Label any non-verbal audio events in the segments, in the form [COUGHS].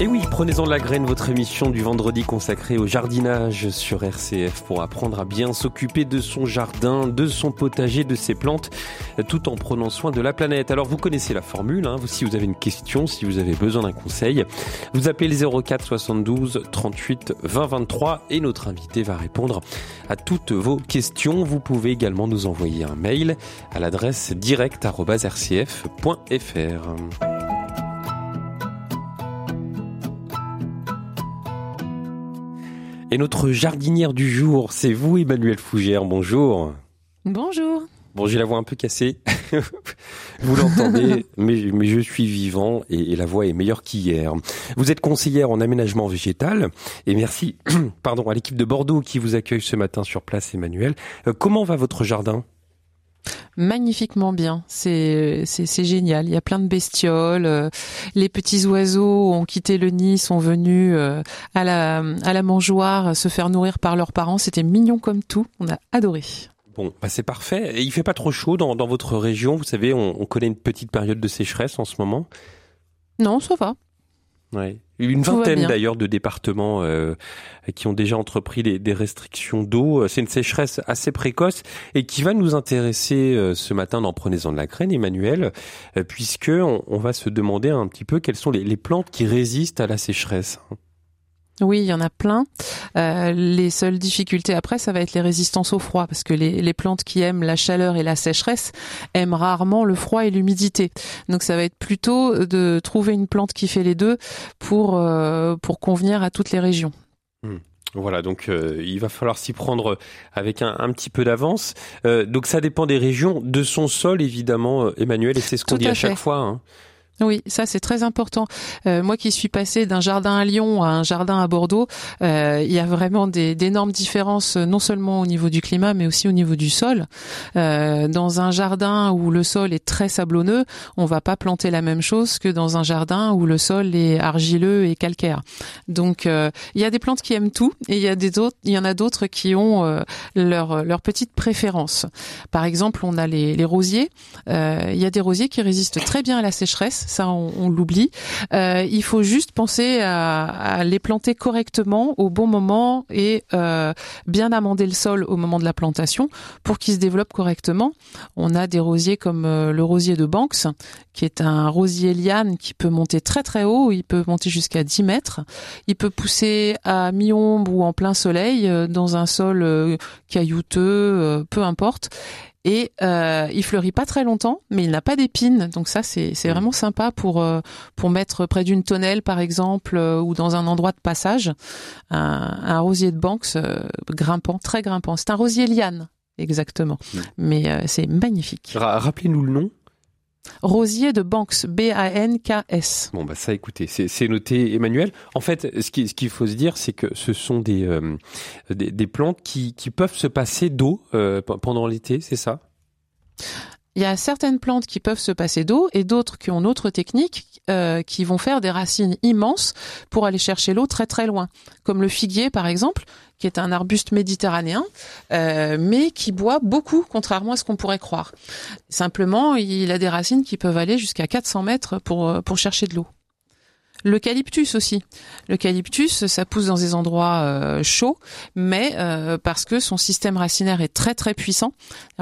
Et oui, prenez-en la graine, votre émission du vendredi consacrée au jardinage sur RCF pour apprendre à bien s'occuper de son jardin, de son potager, de ses plantes, tout en prenant soin de la planète. Alors vous connaissez la formule, hein, si vous avez une question, si vous avez besoin d'un conseil, vous appelez le 04 72 38 20 23 et notre invité va répondre à toutes vos questions. Vous pouvez également nous envoyer un mail à l'adresse direct.rcf.fr. Et notre jardinière du jour, c'est vous, Emmanuel Fougère. Bonjour. Bonjour. Bon, j'ai la voix un peu cassée. [LAUGHS] vous l'entendez, [LAUGHS] mais, mais, je suis vivant et, et la voix est meilleure qu'hier. Vous êtes conseillère en aménagement végétal et merci, [CLEARS THROAT] pardon, à l'équipe de Bordeaux qui vous accueille ce matin sur place, Emmanuel. Euh, comment va votre jardin? Magnifiquement bien. C'est c'est génial. Il y a plein de bestioles. Euh, les petits oiseaux ont quitté le nid, sont venus euh, à la à la mangeoire se faire nourrir par leurs parents. C'était mignon comme tout. On a adoré. Bon, bah c'est parfait. Et il fait pas trop chaud dans, dans votre région? Vous savez, on, on connaît une petite période de sécheresse en ce moment? Non, ça va. Ouais. Une vingtaine d'ailleurs de départements euh, qui ont déjà entrepris des, des restrictions d'eau. C'est une sécheresse assez précoce et qui va nous intéresser euh, ce matin dans Prenez-en de la graine, Emmanuel, euh, puisque on, on, va se demander un petit peu quelles sont les, les plantes qui résistent à la sécheresse. Oui, il y en a plein. Euh, les seules difficultés après, ça va être les résistances au froid, parce que les, les, plantes qui aiment la chaleur et la sécheresse aiment rarement le froid et l'humidité. Donc ça va être plutôt de trouver une plante qui fait les deux pour, euh, pour convenir à toutes les régions. Mmh. Voilà, donc euh, il va falloir s'y prendre avec un, un petit peu d'avance. Euh, donc ça dépend des régions, de son sol évidemment, Emmanuel, et c'est ce qu'on dit à, à chaque fois. Hein. Oui, ça c'est très important. Euh, moi qui suis passée d'un jardin à Lyon à un jardin à Bordeaux, euh, il y a vraiment d'énormes différences, non seulement au niveau du climat, mais aussi au niveau du sol. Euh, dans un jardin où le sol est très sablonneux, on va pas planter la même chose que dans un jardin où le sol est argileux et calcaire. Donc euh, il y a des plantes qui aiment tout et il y a des autres, il y en a d'autres qui ont euh, leur leur petite préférence. Par exemple, on a les, les rosiers. Euh, il y a des rosiers qui résistent très bien à la sécheresse ça on, l'oublie. Euh, il faut juste penser à, les planter correctement au bon moment et euh, bien amender le sol au moment de la plantation pour qu'ils se développent correctement. On a des rosiers comme euh, le rosier de Banks, qui est un rosier liane qui peut monter très très haut, il peut monter jusqu'à 10 mètres. Il peut pousser à mi-ombre ou en plein soleil dans un sol caillouteux, peu importe et euh, il fleurit pas très longtemps, mais il n'a pas d'épines, donc ça c'est c'est vraiment sympa pour euh, pour mettre près d'une tonnelle par exemple euh, ou dans un endroit de passage. Un, un rosier de Banks euh, grimpant, très grimpant. C'est un rosier liane exactement, mmh. mais euh, c'est magnifique. Rappelez-nous le nom. Rosier de Banks, B-A-N-K-S. Bon, bah ça, écoutez, c'est noté, Emmanuel. En fait, ce qu'il ce faut se dire, c'est que ce sont des, euh, des, des, plantes qui, qui peuvent se passer d'eau euh, pendant l'été, c'est ça? Il y a certaines plantes qui peuvent se passer d'eau et d'autres qui ont d'autres techniques euh, qui vont faire des racines immenses pour aller chercher l'eau très très loin, comme le figuier par exemple, qui est un arbuste méditerranéen, euh, mais qui boit beaucoup, contrairement à ce qu'on pourrait croire. Simplement, il a des racines qui peuvent aller jusqu'à 400 mètres pour, pour chercher de l'eau. L'eucalyptus aussi. L'eucalyptus, ça pousse dans des endroits euh, chauds, mais euh, parce que son système racinaire est très très puissant.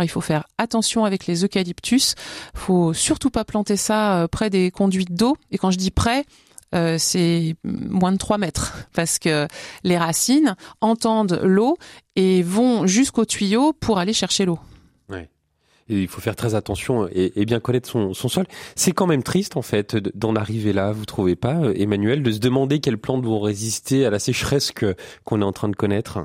Il faut faire attention avec les eucalyptus. Faut surtout pas planter ça euh, près des conduites d'eau. Et quand je dis près, c'est moins de 3 mètres [LAUGHS] parce que les racines entendent l'eau et vont jusqu'au tuyau pour aller chercher l'eau. Il faut faire très attention et, bien connaître son, son sol. C'est quand même triste en fait d'en arriver là, vous trouvez pas, Emmanuel, de se demander quelles plantes vont résister à la sécheresse que qu'on est en train de connaître?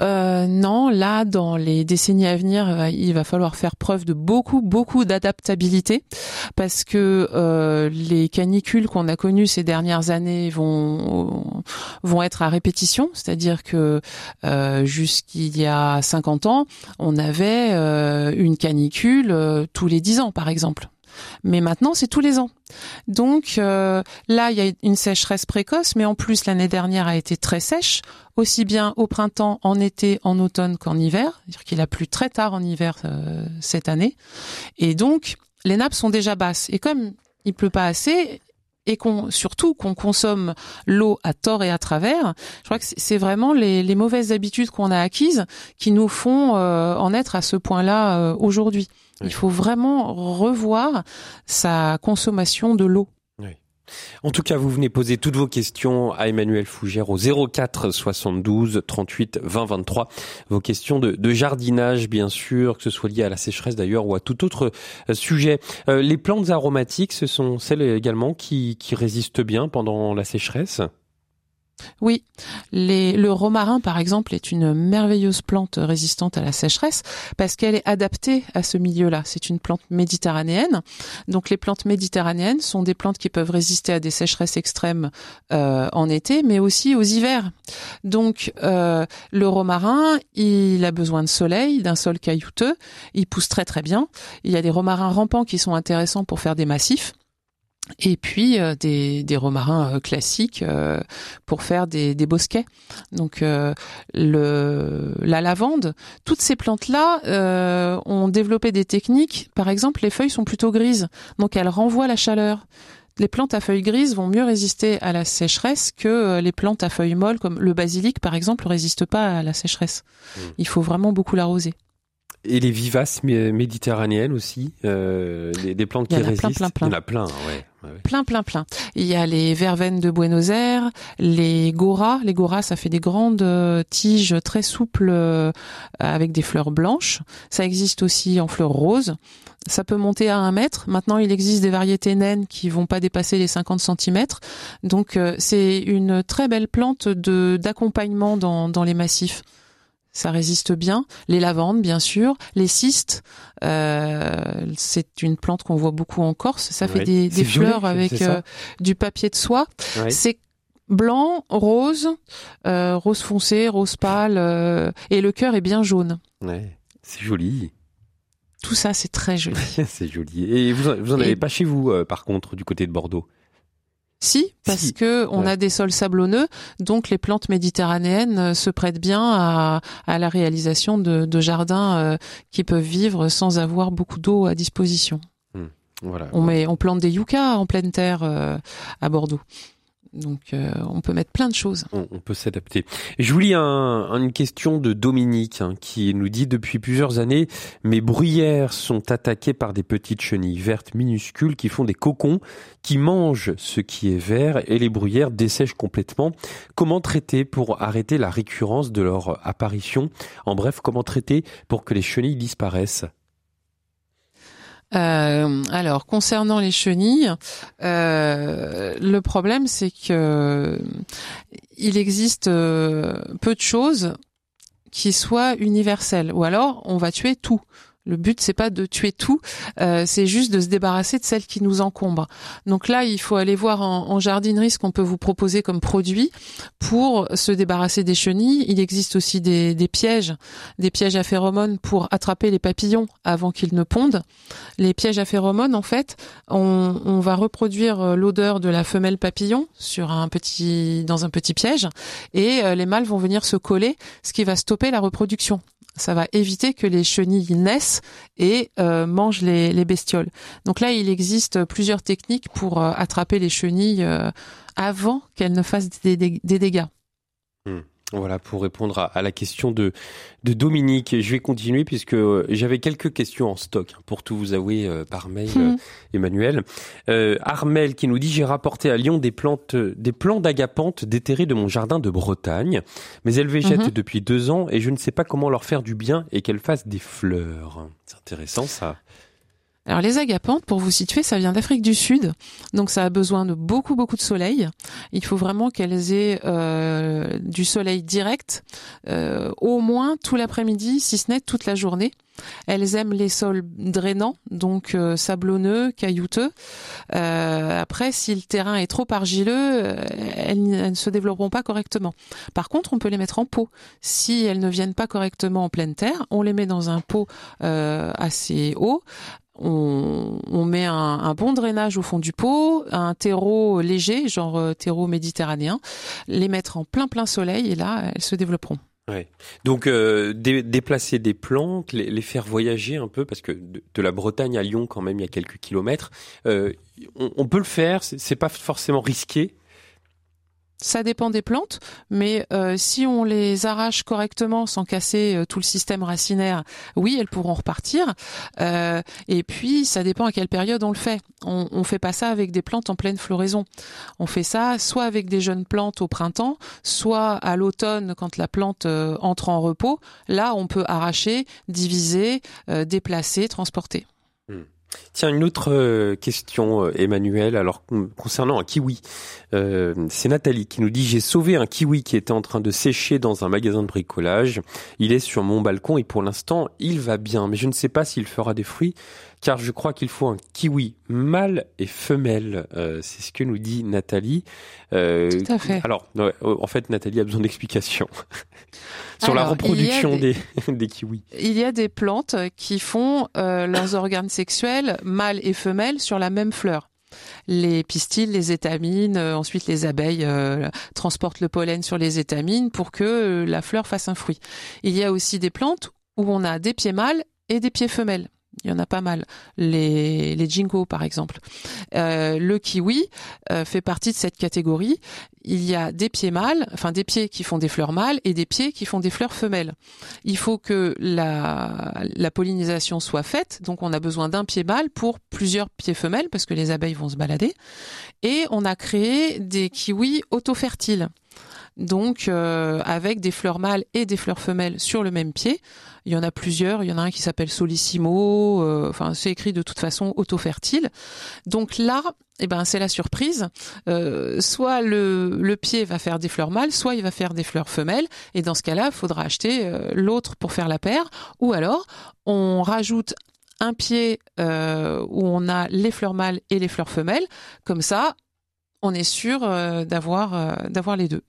Euh, non, là, dans les décennies à venir, euh, il va falloir faire preuve de beaucoup, beaucoup d'adaptabilité parce que euh, les canicules qu'on a connues ces dernières années vont vont être à répétition, c'est-à-dire que euh, jusqu'il y a 50 ans, on avait une canicule tous les 10 ans, par exemple. Mais maintenant, c'est tous les ans. Donc là, il y a une sécheresse précoce, mais en plus l'année dernière a été très sèche, aussi bien au printemps, en été, en automne qu'en hiver. C'est-à-dire qu'il a plu très tard en hiver cette année, et donc les nappes sont déjà basses. Et comme il pleut pas assez, et qu'on surtout qu'on consomme l'eau à tort et à travers. Je crois que c'est vraiment les, mauvaises habitudes qu'on a acquises qui nous font euh, en être à ce point-là euh, aujourd'hui. Il faut vraiment revoir sa consommation de l'eau. En tout cas, vous venez poser toutes vos questions à Emmanuel Fougère au 04 72 38 20 23. Vos questions de, jardinage, bien sûr, que ce soit lié à la sécheresse d'ailleurs ou à tout autre euh, sujet. Euh, les plantes aromatiques, ce sont celles également qui résistent bien pendant la sécheresse? Oui, le romarin, par exemple, est une merveilleuse plante résistante à la sécheresse parce qu'elle est adaptée à ce milieu-là. C'est une plante méditerranéenne. Donc les plantes méditerranéennes sont des plantes qui peuvent résister à des sécheresses extrêmes euh, en été, mais aussi aux hivers. Donc euh, le romarin, il a besoin de soleil, d'un sol caillouteux. Il pousse très très bien. Il y a des romarins rampants qui sont intéressants pour faire des massifs et puis euh, des, des, romarins euh, classiques euh, pour faire des, des bosquets. Donc le, la lavande, toutes ces plantes-là ont développé des techniques. Par exemple, les feuilles sont plutôt grises, donc elles renvoient la chaleur. Les plantes à feuilles grises vont mieux résister à la sécheresse que les plantes à feuilles molles, comme le basilic par exemple, ne résiste pas à la sécheresse. Mmh. Il faut vraiment beaucoup l'arroser. Et les vivaces méditerranéennes aussi, euh, des, plantes qui résistent. Plein, plein, plein. Il y en a plein, ouais. Plein, plein, plein. Il y a les verveines de Buenos Aires, les goras. Les goras, ça fait des grandes euh, tiges très souples euh, avec des fleurs blanches. Ça existe aussi en fleurs roses. Ça peut monter à un mètre. Maintenant, il existe des variétés naines qui vont pas dépasser les 50 centimètres. Donc, euh, c'est une très belle plante de d'accompagnement dans, dans les massifs ça résiste bien. Les lavandes, bien sûr. Les cystes, euh, c'est une plante qu'on voit beaucoup en Corse. Ça fait des, fleurs avec euh, du papier de soie. C'est blanc, rose, euh, rose foncé, rose pâle, et le cœur est bien jaune. Ouais, c'est joli. Tout ça, c'est très joli. [LAUGHS] c'est joli. Et vous, vous en avez pas chez vous, par contre, du côté de Bordeaux? Si, parce que on a des sols sablonneux, donc les plantes méditerranéennes euh, se prêtent bien à, la réalisation de, jardins euh, qui peuvent vivre sans avoir beaucoup d'eau à disposition. Hmm. Voilà. On met, on plante des yuccas en pleine terre euh, à Bordeaux. Donc euh, on peut mettre plein de choses. On, peut s'adapter. Je vous lis un, une question de Dominique hein, qui nous dit depuis plusieurs années mes bruyères sont attaquées par des petites chenilles vertes minuscules qui font des cocons, qui mangent ce qui est vert et les bruyères dessèchent complètement. Comment traiter pour arrêter la récurrence de leur apparition? En bref, comment traiter pour que les chenilles disparaissent? Euh, alors, concernant les chenilles, euh, le problème c'est que il existe euh, peu de choses qui soient universelles, ou alors on va tuer tout. Le but c'est pas de tuer tout, euh, c'est juste de se débarrasser de celles qui nous encombrent. Donc là, il faut aller voir en, jardinerie ce qu'on peut vous proposer comme produit pour se débarrasser des chenilles. Il existe aussi des, pièges, des pièges à phéromones pour attraper les papillons avant qu'ils ne pondent. Les pièges à phéromones, en fait, on, on va reproduire l'odeur de la femelle papillon sur un petit dans un petit piège et euh, les mâles vont venir se coller, ce qui va stopper la reproduction ça va éviter que les chenilles naissent et euh, mangent les, bestioles. Donc là, il existe plusieurs techniques pour euh, attraper les chenilles euh, avant qu'elles ne fassent des, dégâts. Voilà pour répondre à, la question de, de Dominique. Je vais continuer puisque euh, j'avais quelques questions en stock hein, pour tout vous avouer euh, par mail, hmm. euh, Emmanuel. Armel qui nous dit j'ai rapporté à Lyon des plantes, des plants d'agapante déterrés de mon jardin de Bretagne, mais elles végètent mhm. depuis deux ans et je ne sais pas comment leur faire du bien et qu'elles fassent des fleurs. C'est intéressant ça. Alors les agapantes, pour vous situer, ça vient d'Afrique du Sud, donc ça a besoin de beaucoup beaucoup de soleil. Il faut vraiment qu'elles aient euh, du soleil direct, euh, au moins tout l'après-midi, si ce n'est toute la journée. Elles aiment les sols drainants, donc euh, sablonneux, caillouteux. après, si le terrain est trop argileux, elles, ne se développeront pas correctement. Par contre, on peut les mettre en pot. Si elles ne viennent pas correctement en pleine terre, on les met dans un pot assez haut on, met un, bon drainage au fond du pot, un terreau léger, genre euh, terreau méditerranéen, les mettre en plein plein soleil et là, elles se développeront. Ouais. Donc euh, déplacer des plantes, les, faire voyager un peu, parce que de, la Bretagne à Lyon, quand même, il y a quelques kilomètres. Euh, on, on, peut le faire, c'est pas forcément risqué. Ça dépend des plantes, mais euh, si on les arrache correctement sans casser euh, tout le système racinaire, oui, elles pourront repartir. Euh, et puis, ça dépend à quelle période on le fait. On, on fait pas ça avec des plantes en pleine floraison. On fait ça soit avec des jeunes plantes au printemps, soit à l'automne quand la plante entre en repos. Là, on peut arracher, diviser, déplacer, transporter. Hmm. Tiens, une autre euh, question, euh, Emmanuel. Alors concernant un kiwi, euh, c'est Nathalie qui nous dit j'ai sauvé un kiwi qui était en train de sécher dans un magasin de bricolage. Il est sur mon balcon et pour l'instant il va bien, mais je ne sais pas s'il fera des fruits car je crois qu'il faut un kiwi mâle et femelle. c'est ce que nous dit Nathalie. Tout à fait. Alors, en fait, Nathalie a besoin d'explications. [LAUGHS] sur la reproduction des... [LAUGHS] des, kiwis. Il y a des plantes qui font leurs organes sexuels mâles et femelles sur la même fleur les pistils, les étamines, euh, ensuite les abeilles euh, transportent le pollen sur les étamines pour que la fleur fasse un fruit. Il y a aussi des plantes où on a des pieds mâles et des pieds femelles il y en a pas mal. Les, les jingos, par exemple. Euh, le kiwi euh, fait partie de cette catégorie. Il y a des pieds mâles, enfin des pieds qui font des fleurs mâles et des pieds qui font des fleurs femelles. Il faut que la, la pollinisation soit faite, donc on a besoin d'un pied mâle pour plusieurs pieds femelles parce que les abeilles vont se balader. Et on a créé des kiwis auto-fertiles donc euh, avec des fleurs mâles et des fleurs femelles sur le même pied. Il y en a plusieurs, il y en a un qui s'appelle Solissimo, euh, enfin c'est écrit de toute façon auto-fertile. Donc là, eh ben c'est la surprise. Euh, soit le, le pied va faire des fleurs mâles, soit il va faire des fleurs femelles, et dans ce cas-là, il faudra acheter l'autre pour faire la paire, ou alors on rajoute un pied où on a les fleurs mâles et les fleurs femelles, comme ça, on est sûr d'avoir d'avoir les deux.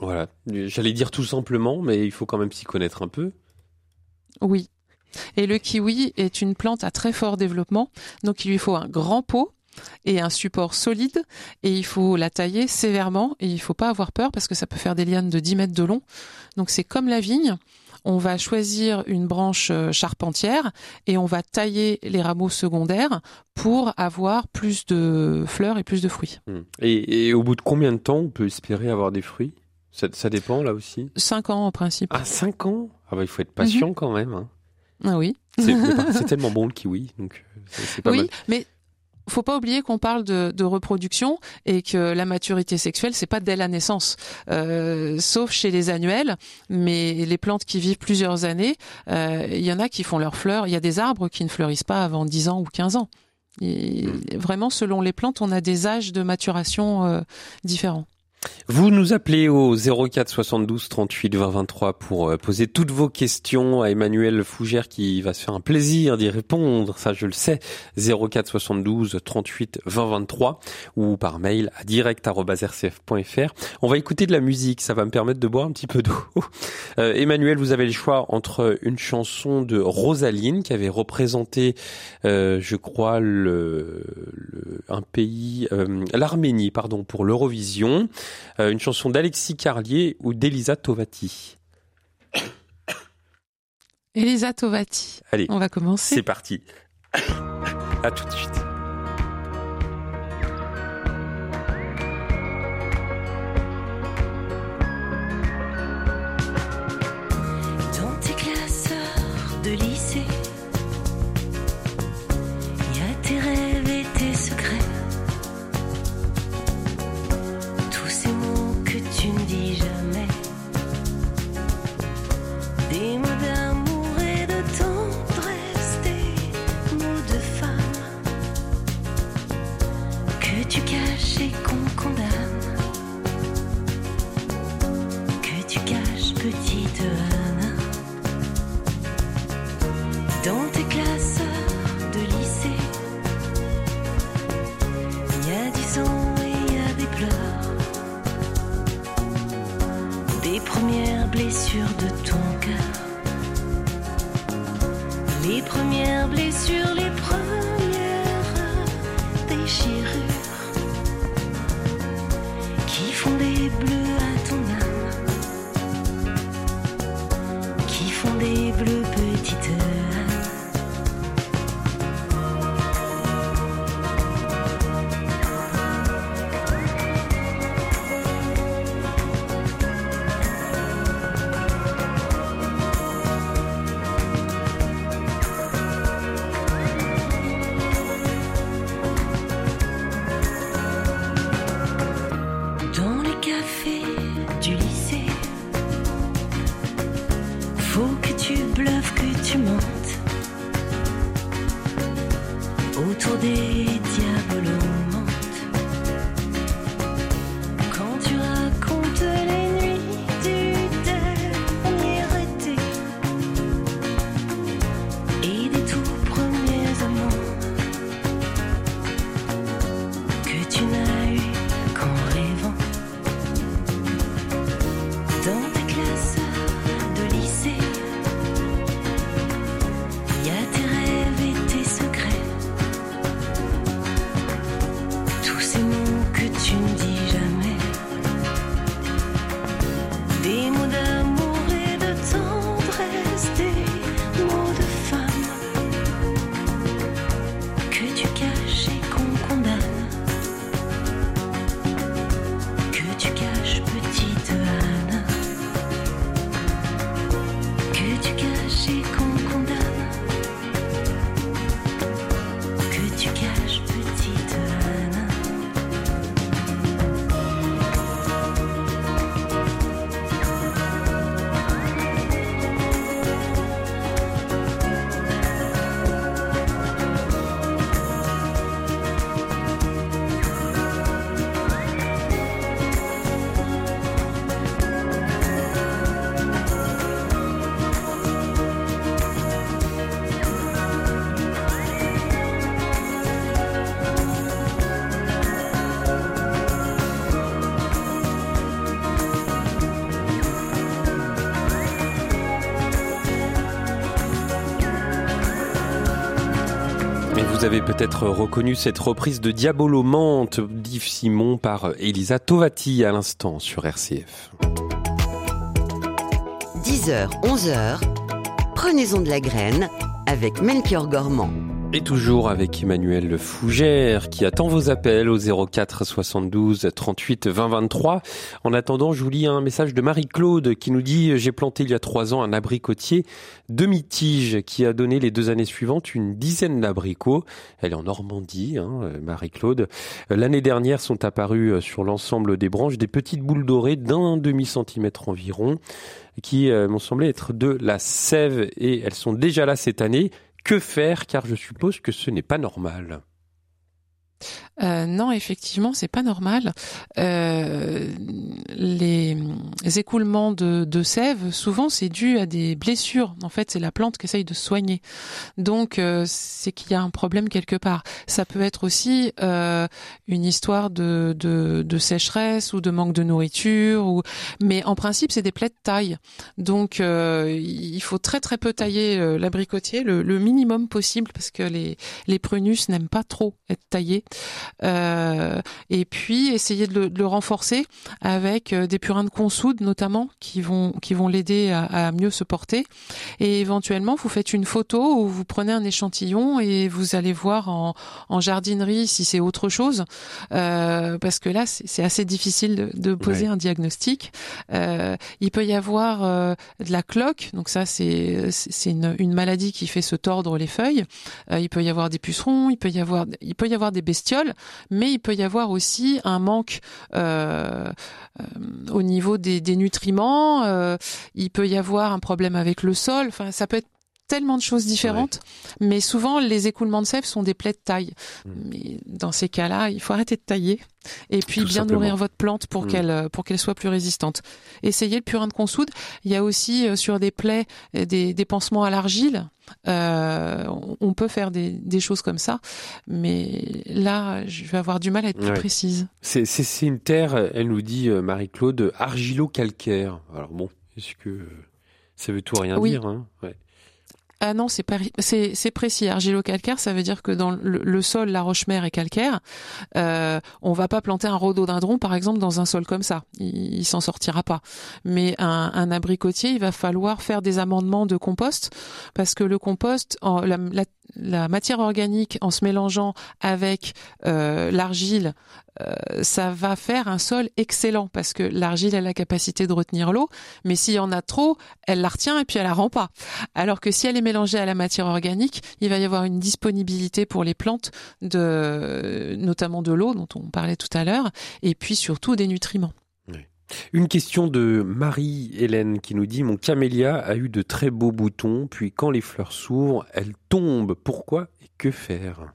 Voilà, j'allais dire tout simplement, mais il faut quand même s'y connaître un peu. Oui. Et le kiwi est une plante à très fort développement, donc il lui faut un grand pot et un support solide et il faut la tailler sévèrement et il faut pas avoir peur parce que ça peut faire des lianes de 10 mètres de long. Donc c'est comme la vigne, on va choisir une branche euh, charpentière et on va tailler les rameaux secondaires pour avoir plus de fleurs et plus de fruits. Hmm. et au bout de combien de temps on peut espérer avoir des fruits? Ça, dépend là aussi Cinq ans en principe. Ah, cinq ans? Ah bah il faut être patient mhm. quand même. Hein. Ah oui. [LAUGHS] C'est tellement bon le kiwi, donc euh, c'est pas oui, mais faut pas oublier qu'on parle de, reproduction et que la maturité sexuelle c'est pas dès la naissance, euh, sauf chez les annuels. Mais les plantes qui vivent plusieurs années, euh, il y en a qui font leurs fleurs. Il y a des arbres qui ne fleurissent pas avant 10 ans ou 15 ans. Et hmm. vraiment, selon les plantes, on a des âges de maturation différents. Vous nous appelez au 04 72 38 20 23 pour euh, poser toutes vos questions à Emmanuel Fougère qui va se faire un plaisir d'y répondre, ça je le sais. 04 72 38 20 23 ou par mail à direct@rcf.fr. On va écouter de la musique, ça va me permettre de boire un petit peu d'eau. [LAUGHS] Euh, Emmanuel, vous avez le choix entre une chanson de Rosaline qui avait représenté, euh, je crois, le, un pays, l'Arménie, pardon, pour l'Eurovision. Euh, une chanson d'Alexis Carlier ou d'Elisa Tovati Elisa Tovati. Allez, on va commencer. C'est parti. [COUGHS] à tout de suite. Les premières blessures, les premières avez peut-être reconnu cette reprise de Diabolomante d'Yves Simon par Elisa Tovati à l'instant sur RCF. 10h, 11h, prenez-en de la graine avec Melchior Gormand. Et toujours avec Emmanuel Fougère qui attend vos appels au 04 72 38 20 23. En attendant, je vous lis un message de Marie-Claude qui nous dit j'ai planté il y a trois ans un abricotier demi-tige qui a donné les deux années suivantes une dizaine d'abricots. Elle est en Normandie, hein, Marie-Claude. L'année dernière sont apparus sur l'ensemble des branches des petites boules dorées d'un demi centimètre environ qui euh, m'ont semblé être de la sève et elles sont déjà là cette année. Que faire Car je suppose que ce n'est pas normal. Euh, non, effectivement, c'est pas normal. Euh, les, écoulements de, de sève, souvent, c'est dû à des blessures. En fait, c'est la plante qui essaye de soigner. Donc, euh, c'est qu'il y a un problème quelque part. Ça peut être aussi euh, une histoire de, sécheresse ou de manque de nourriture. Ou... Mais en principe, c'est des plaies de taille. Donc, euh, il faut très très peu tailler l'abricotier, le, le minimum possible, parce que les, les prunus n'aiment pas trop être taillés. Euh, et puis essayer de le, de le renforcer avec euh, des purins de consoude notamment qui vont qui vont l'aider à, à, mieux se porter. Et éventuellement, vous faites une photo où vous prenez un échantillon et vous allez voir en, en jardinerie si c'est autre chose, euh, parce que là c'est assez difficile de, de poser ouais. un diagnostic. Euh, il peut y avoir euh, de la cloque, donc ça c'est c'est une, une maladie qui fait se tordre les feuilles. il peut y avoir des pucerons, il peut y avoir il peut y avoir des bestioles mais il peut y avoir aussi un manque euh, euh, au niveau des, des nutriments. Euh, il peut y avoir un problème avec le sol. Enfin, ça peut être tellement de choses différentes, ouais. mais souvent les écoulements de sève sont des plaies de taille. Mmh. Mais dans ces cas-là, il faut arrêter de tailler et puis Tout bien simplement. nourrir votre plante pour mmh. qu'elle pour qu'elle soit plus résistante. Essayez le purin de consoude. Il y a aussi euh, sur des plaies des, des pansements à l'argile. Euh, on peut faire des, des, choses comme ça, mais là, je vais avoir du mal à être plus ouais. précise. C'est une terre, elle nous dit euh, Marie-Claude, argilo-calcaire. Alors bon, est-ce que ça veut tout rien oui. dire hein? Ouais. Ah non, c'est c'est précis. Argilo-calcaire, ça veut dire que dans le, sol, la roche-mère est calcaire. Euh, on va pas planter un rhododendron, par exemple, dans un sol comme ça. Il, s'en sortira pas. Mais un, abricotier, il va falloir faire des amendements de compost parce que le compost, la, matière organique, en se mélangeant avec euh, l'argile, euh, ça va faire un sol excellent parce que l'argile a la capacité de retenir l'eau, mais s'il y en a trop, elle la retient et puis elle la rend pas. Alors que si elle est mélangée à la matière organique, il va y avoir une disponibilité pour les plantes de, notamment de l'eau dont on parlait tout à l'heure, et puis surtout des nutriments. Une question de Marie-Hélène qui nous dit Mon camélia a eu de très beaux boutons, puis quand les fleurs s'ouvrent, elles tombent. Pourquoi et que faire?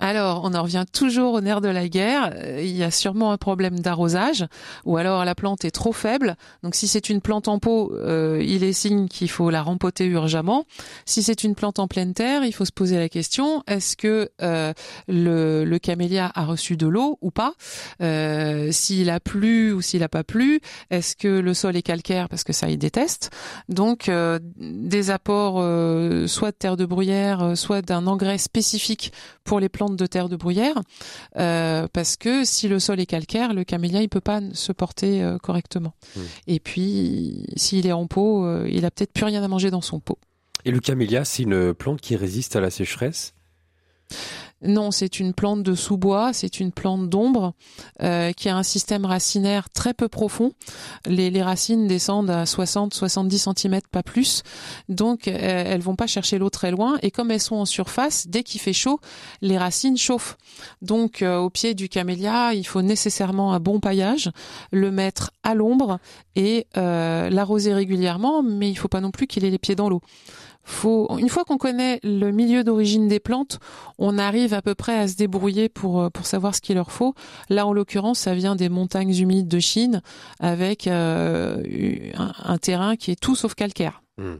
Alors, on en revient toujours au nerf de la guerre. Euh, Il y a sûrement un problème d'arrosage, ou alors la plante est trop faible. Donc, si c'est une plante en pot, euh, il est signe qu'il faut la rempoter urgemment. Si c'est une plante en pleine terre, il faut se poser la question est-ce que euh, le, camélia a reçu de l'eau ou pas? S'il a plu ou s'il a pas plu Est-ce que le sol est calcaire parce que ça il déteste? Donc, des apports soit de terre de bruyère, soit d'un engrais spécifique pour les plantes de terre de bruyère, euh, parce que si le sol est calcaire, le camélia il peut pas se porter euh, correctement. Et puis s'il est en pot, euh, il a peut-être plus rien à manger dans son pot. Et le camélia, c'est une plante qui résiste à la sécheresse? Non, c'est une plante de sous-bois, c'est une plante d'ombre euh, qui a un système racinaire très peu profond. Les, racines descendent à 60-70 cm, pas plus. Donc, euh, elles vont pas chercher l'eau très loin. Et comme elles sont en surface, dès qu'il fait chaud, les racines chauffent. Donc, euh, au pied du camélia, il faut nécessairement un bon paillage, le mettre à l'ombre et l'arroser régulièrement, mais il faut pas non plus qu'il ait les pieds dans l'eau. Faut, une fois qu'on connaît le milieu d'origine des plantes, on arrive à peu près à se débrouiller pour, euh, pour savoir ce qu'il leur faut. Là, en l'occurrence, ça vient des montagnes humides de Chine avec euh, un, terrain qui est tout sauf calcaire. Hmm.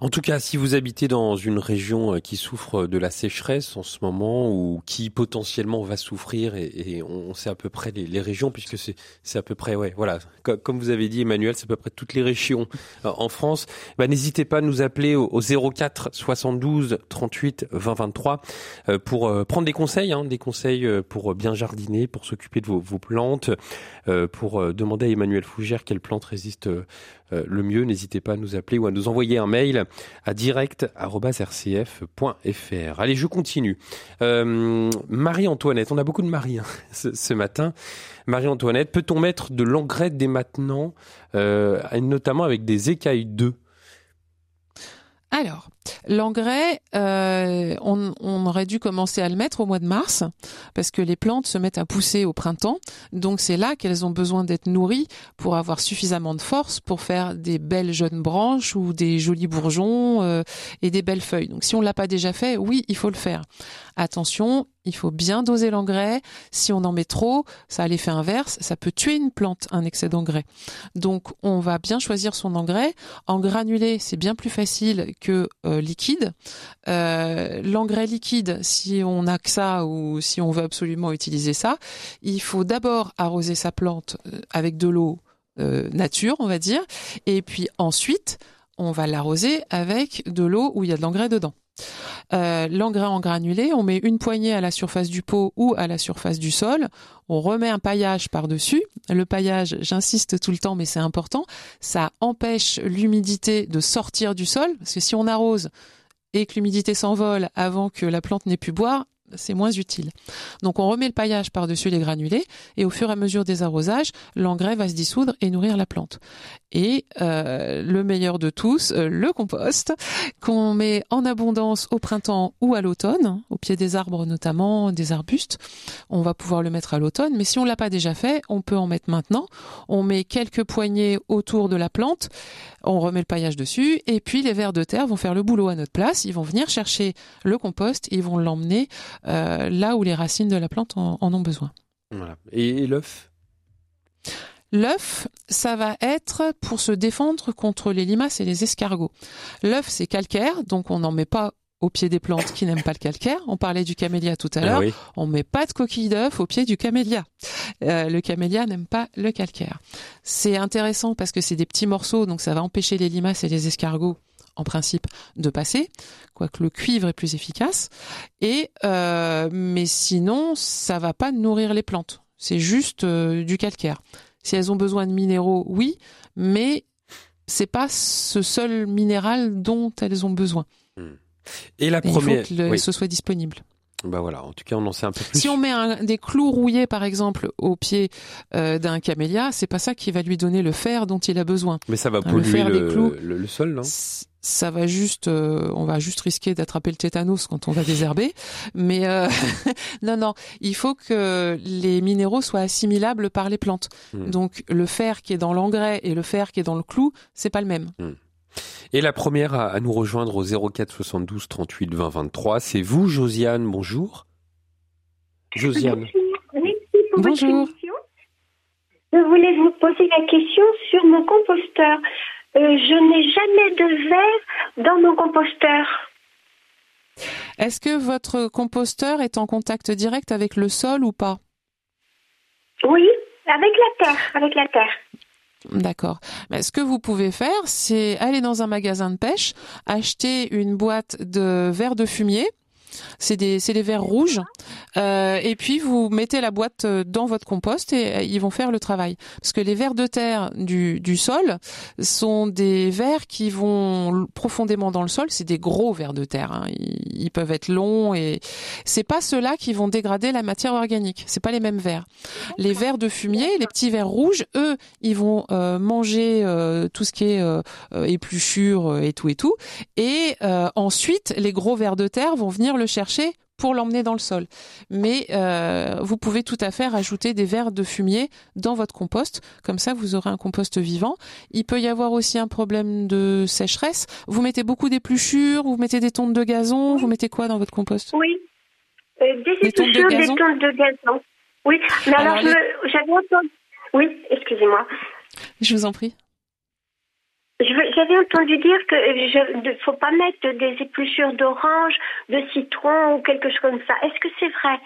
En tout cas, si vous habitez dans une région euh, qui souffre de la sécheresse en ce moment ou qui potentiellement va souffrir, et, on sait à peu près les, régions, puisque c'est à peu près, ouais, voilà, comme, vous avez dit, Emmanuel, c'est à peu près toutes les régions euh, en France. Bah, N'hésitez pas à nous appeler au, au 04 72 38 20 23 euh, pour euh, prendre des conseils, hein, des conseils euh, pour bien jardiner, pour s'occuper de vos, vos plantes, euh, pour euh, demander à Emmanuel Fougère quelle plante résiste euh, euh, le mieux. N'hésitez pas à nous appeler ou à nous envoyer un mail à direct.rcf.fr. Allez, je continue. Euh, Marie-Antoinette, on a beaucoup de Marie hein, [LAUGHS] ce, ce matin. Marie-Antoinette, peut-on mettre de l'engrais dès maintenant, euh, notamment avec des écailles d'œufs? Alors, l'engrais, euh, on, aurait dû commencer à le mettre au mois de mars parce que les plantes se mettent à pousser au printemps. Donc c'est là qu'elles ont besoin d'être nourries pour avoir suffisamment de force pour faire des belles jeunes branches ou des jolis bourgeons euh, et des belles feuilles. Donc si on l'a pas déjà fait, oui, il faut le faire. Attention, il faut bien doser l'engrais. Si on en met trop, ça a l'effet inverse, ça peut tuer une plante, un excès d'engrais. Donc on va bien choisir son engrais. En granulé, c'est bien plus facile que euh, liquide. Euh, l'engrais liquide, si on a que ça ou si on veut absolument utiliser ça, il faut d'abord arroser sa plante euh, avec de l'eau nature, on va dire, et puis ensuite on va l'arroser avec de l'eau où il y a de l'engrais dedans. Euh, l'engrais en granulé, on met une poignée à la surface du pot ou à la surface du sol. On remet un paillage par-dessus. Le paillage, j'insiste tout le temps, mais c'est important. Ça empêche l'humidité de sortir du sol, parce que si on arrose et que l'humidité s'envole avant que la plante n'ait pu boire, c'est moins utile. Donc on remet le paillage par-dessus les granulés et au fur et à mesure des arrosages, l'engrais va se dissoudre et nourrir la plante. Et euh, le meilleur de tous, euh, le compost, qu'on met en abondance au printemps ou à l'automne, au pied des arbres notamment, des arbustes. On va pouvoir le mettre à l'automne, mais si on l'a pas déjà fait, on peut en mettre maintenant. On met quelques poignées autour de la plante, on remet le paillage dessus, et puis les vers de terre vont faire le boulot à notre place. Ils vont venir chercher le compost, ils vont l'emmener euh, là où les racines de la plante en, ont besoin. voilà. Et, et l'œuf? L'œuf, ça va être pour se défendre contre les limaces et les escargots. L'œuf, c'est calcaire, donc on n'en met pas au pied des plantes qui n'aiment pas le calcaire. On parlait du camélia tout à Ah l'heure. oui. On met pas de coquille d'œuf au pied du camélia. Euh, le camélia n'aime pas le calcaire. C'est intéressant parce que c'est des petits morceaux, donc ça va empêcher les limaces et les escargots en principe de passer, quoique le cuivre est plus efficace. Et euh, mais sinon, ça va pas nourrir les plantes. C'est juste euh, du calcaire. Si elles ont besoin de minéraux, oui, mais c'est pas ce seul minéral dont elles ont besoin. Et la Et il faut première. que le- oui. ce soit disponible. Bah voilà, en tout cas, on en sait un peu plus. Si on met un- des clous rouillés, par exemple, au pied euh, d'un camélia, c'est pas ça qui va lui donner le fer dont il a besoin. Mais ça va Le polluer fer des le, clous. le- le sol, non? Ça va juste, euh, on va juste risquer d'attraper le tétanos quand on va désherber. Mais euh, [LAUGHS] non, non, il faut que les minéraux soient assimilables par les plantes. Hmm. Donc le fer qui est dans l'engrais et le fer qui est dans le clou, c'est pas le même. Et la première à, à nous rejoindre au 04 72 38 20 23, c'est vous, Josiane. Bonjour. Josiane. Merci pour Bonjour. votre émission. Je voulais vous poser la question sur mon composteur. Euh, je n'ai jamais de verre dans mon composteur. Est-ce que votre composteur est en contact direct avec le sol ou pas? Oui, avec la terre, avec la terre. D'accord. Mais ce que vous pouvez faire, c'est aller dans un magasin de pêche, acheter une boîte de verres de fumier. C'est des, c'est des verres rouges. Euh, et puis vous mettez la boîte euh, dans votre compost et euh, ils vont faire le travail. Parce que les vers de terre du, du sol sont des vers qui vont profondément dans le sol. C'est des gros vers de terre. hein. Ils, ils peuvent être longs et c'est pas ceux-là qui vont dégrader la matière organique. C'est pas les mêmes vers. Les vers de fumier, les petits vers rouges, eux, ils vont euh, manger euh, tout ce qui est épluchure et tout et tout. Et ensuite, les gros vers de terre vont venir le chercher pour l'emmener dans le sol. Mais euh, vous pouvez tout à fait rajouter des vers de fumier dans votre compost. Comme ça, vous aurez un compost vivant. Il peut y avoir aussi un problème de sécheresse. Vous mettez beaucoup d'épluchures, vous mettez des tontes de gazon, vous mettez quoi dans votre compost? Oui. Euh, des Des tontes de épluchures, des gazon? tontes de gazon. Oui, mais alors, Alors, je me- j'avais entendu. Oui, excusez-moi. Je vous en prie. J'avais entendu dire je ne faut pas mettre des épluchures d'orange, de citron ou quelque chose comme ça. Est-ce que c'est vrai?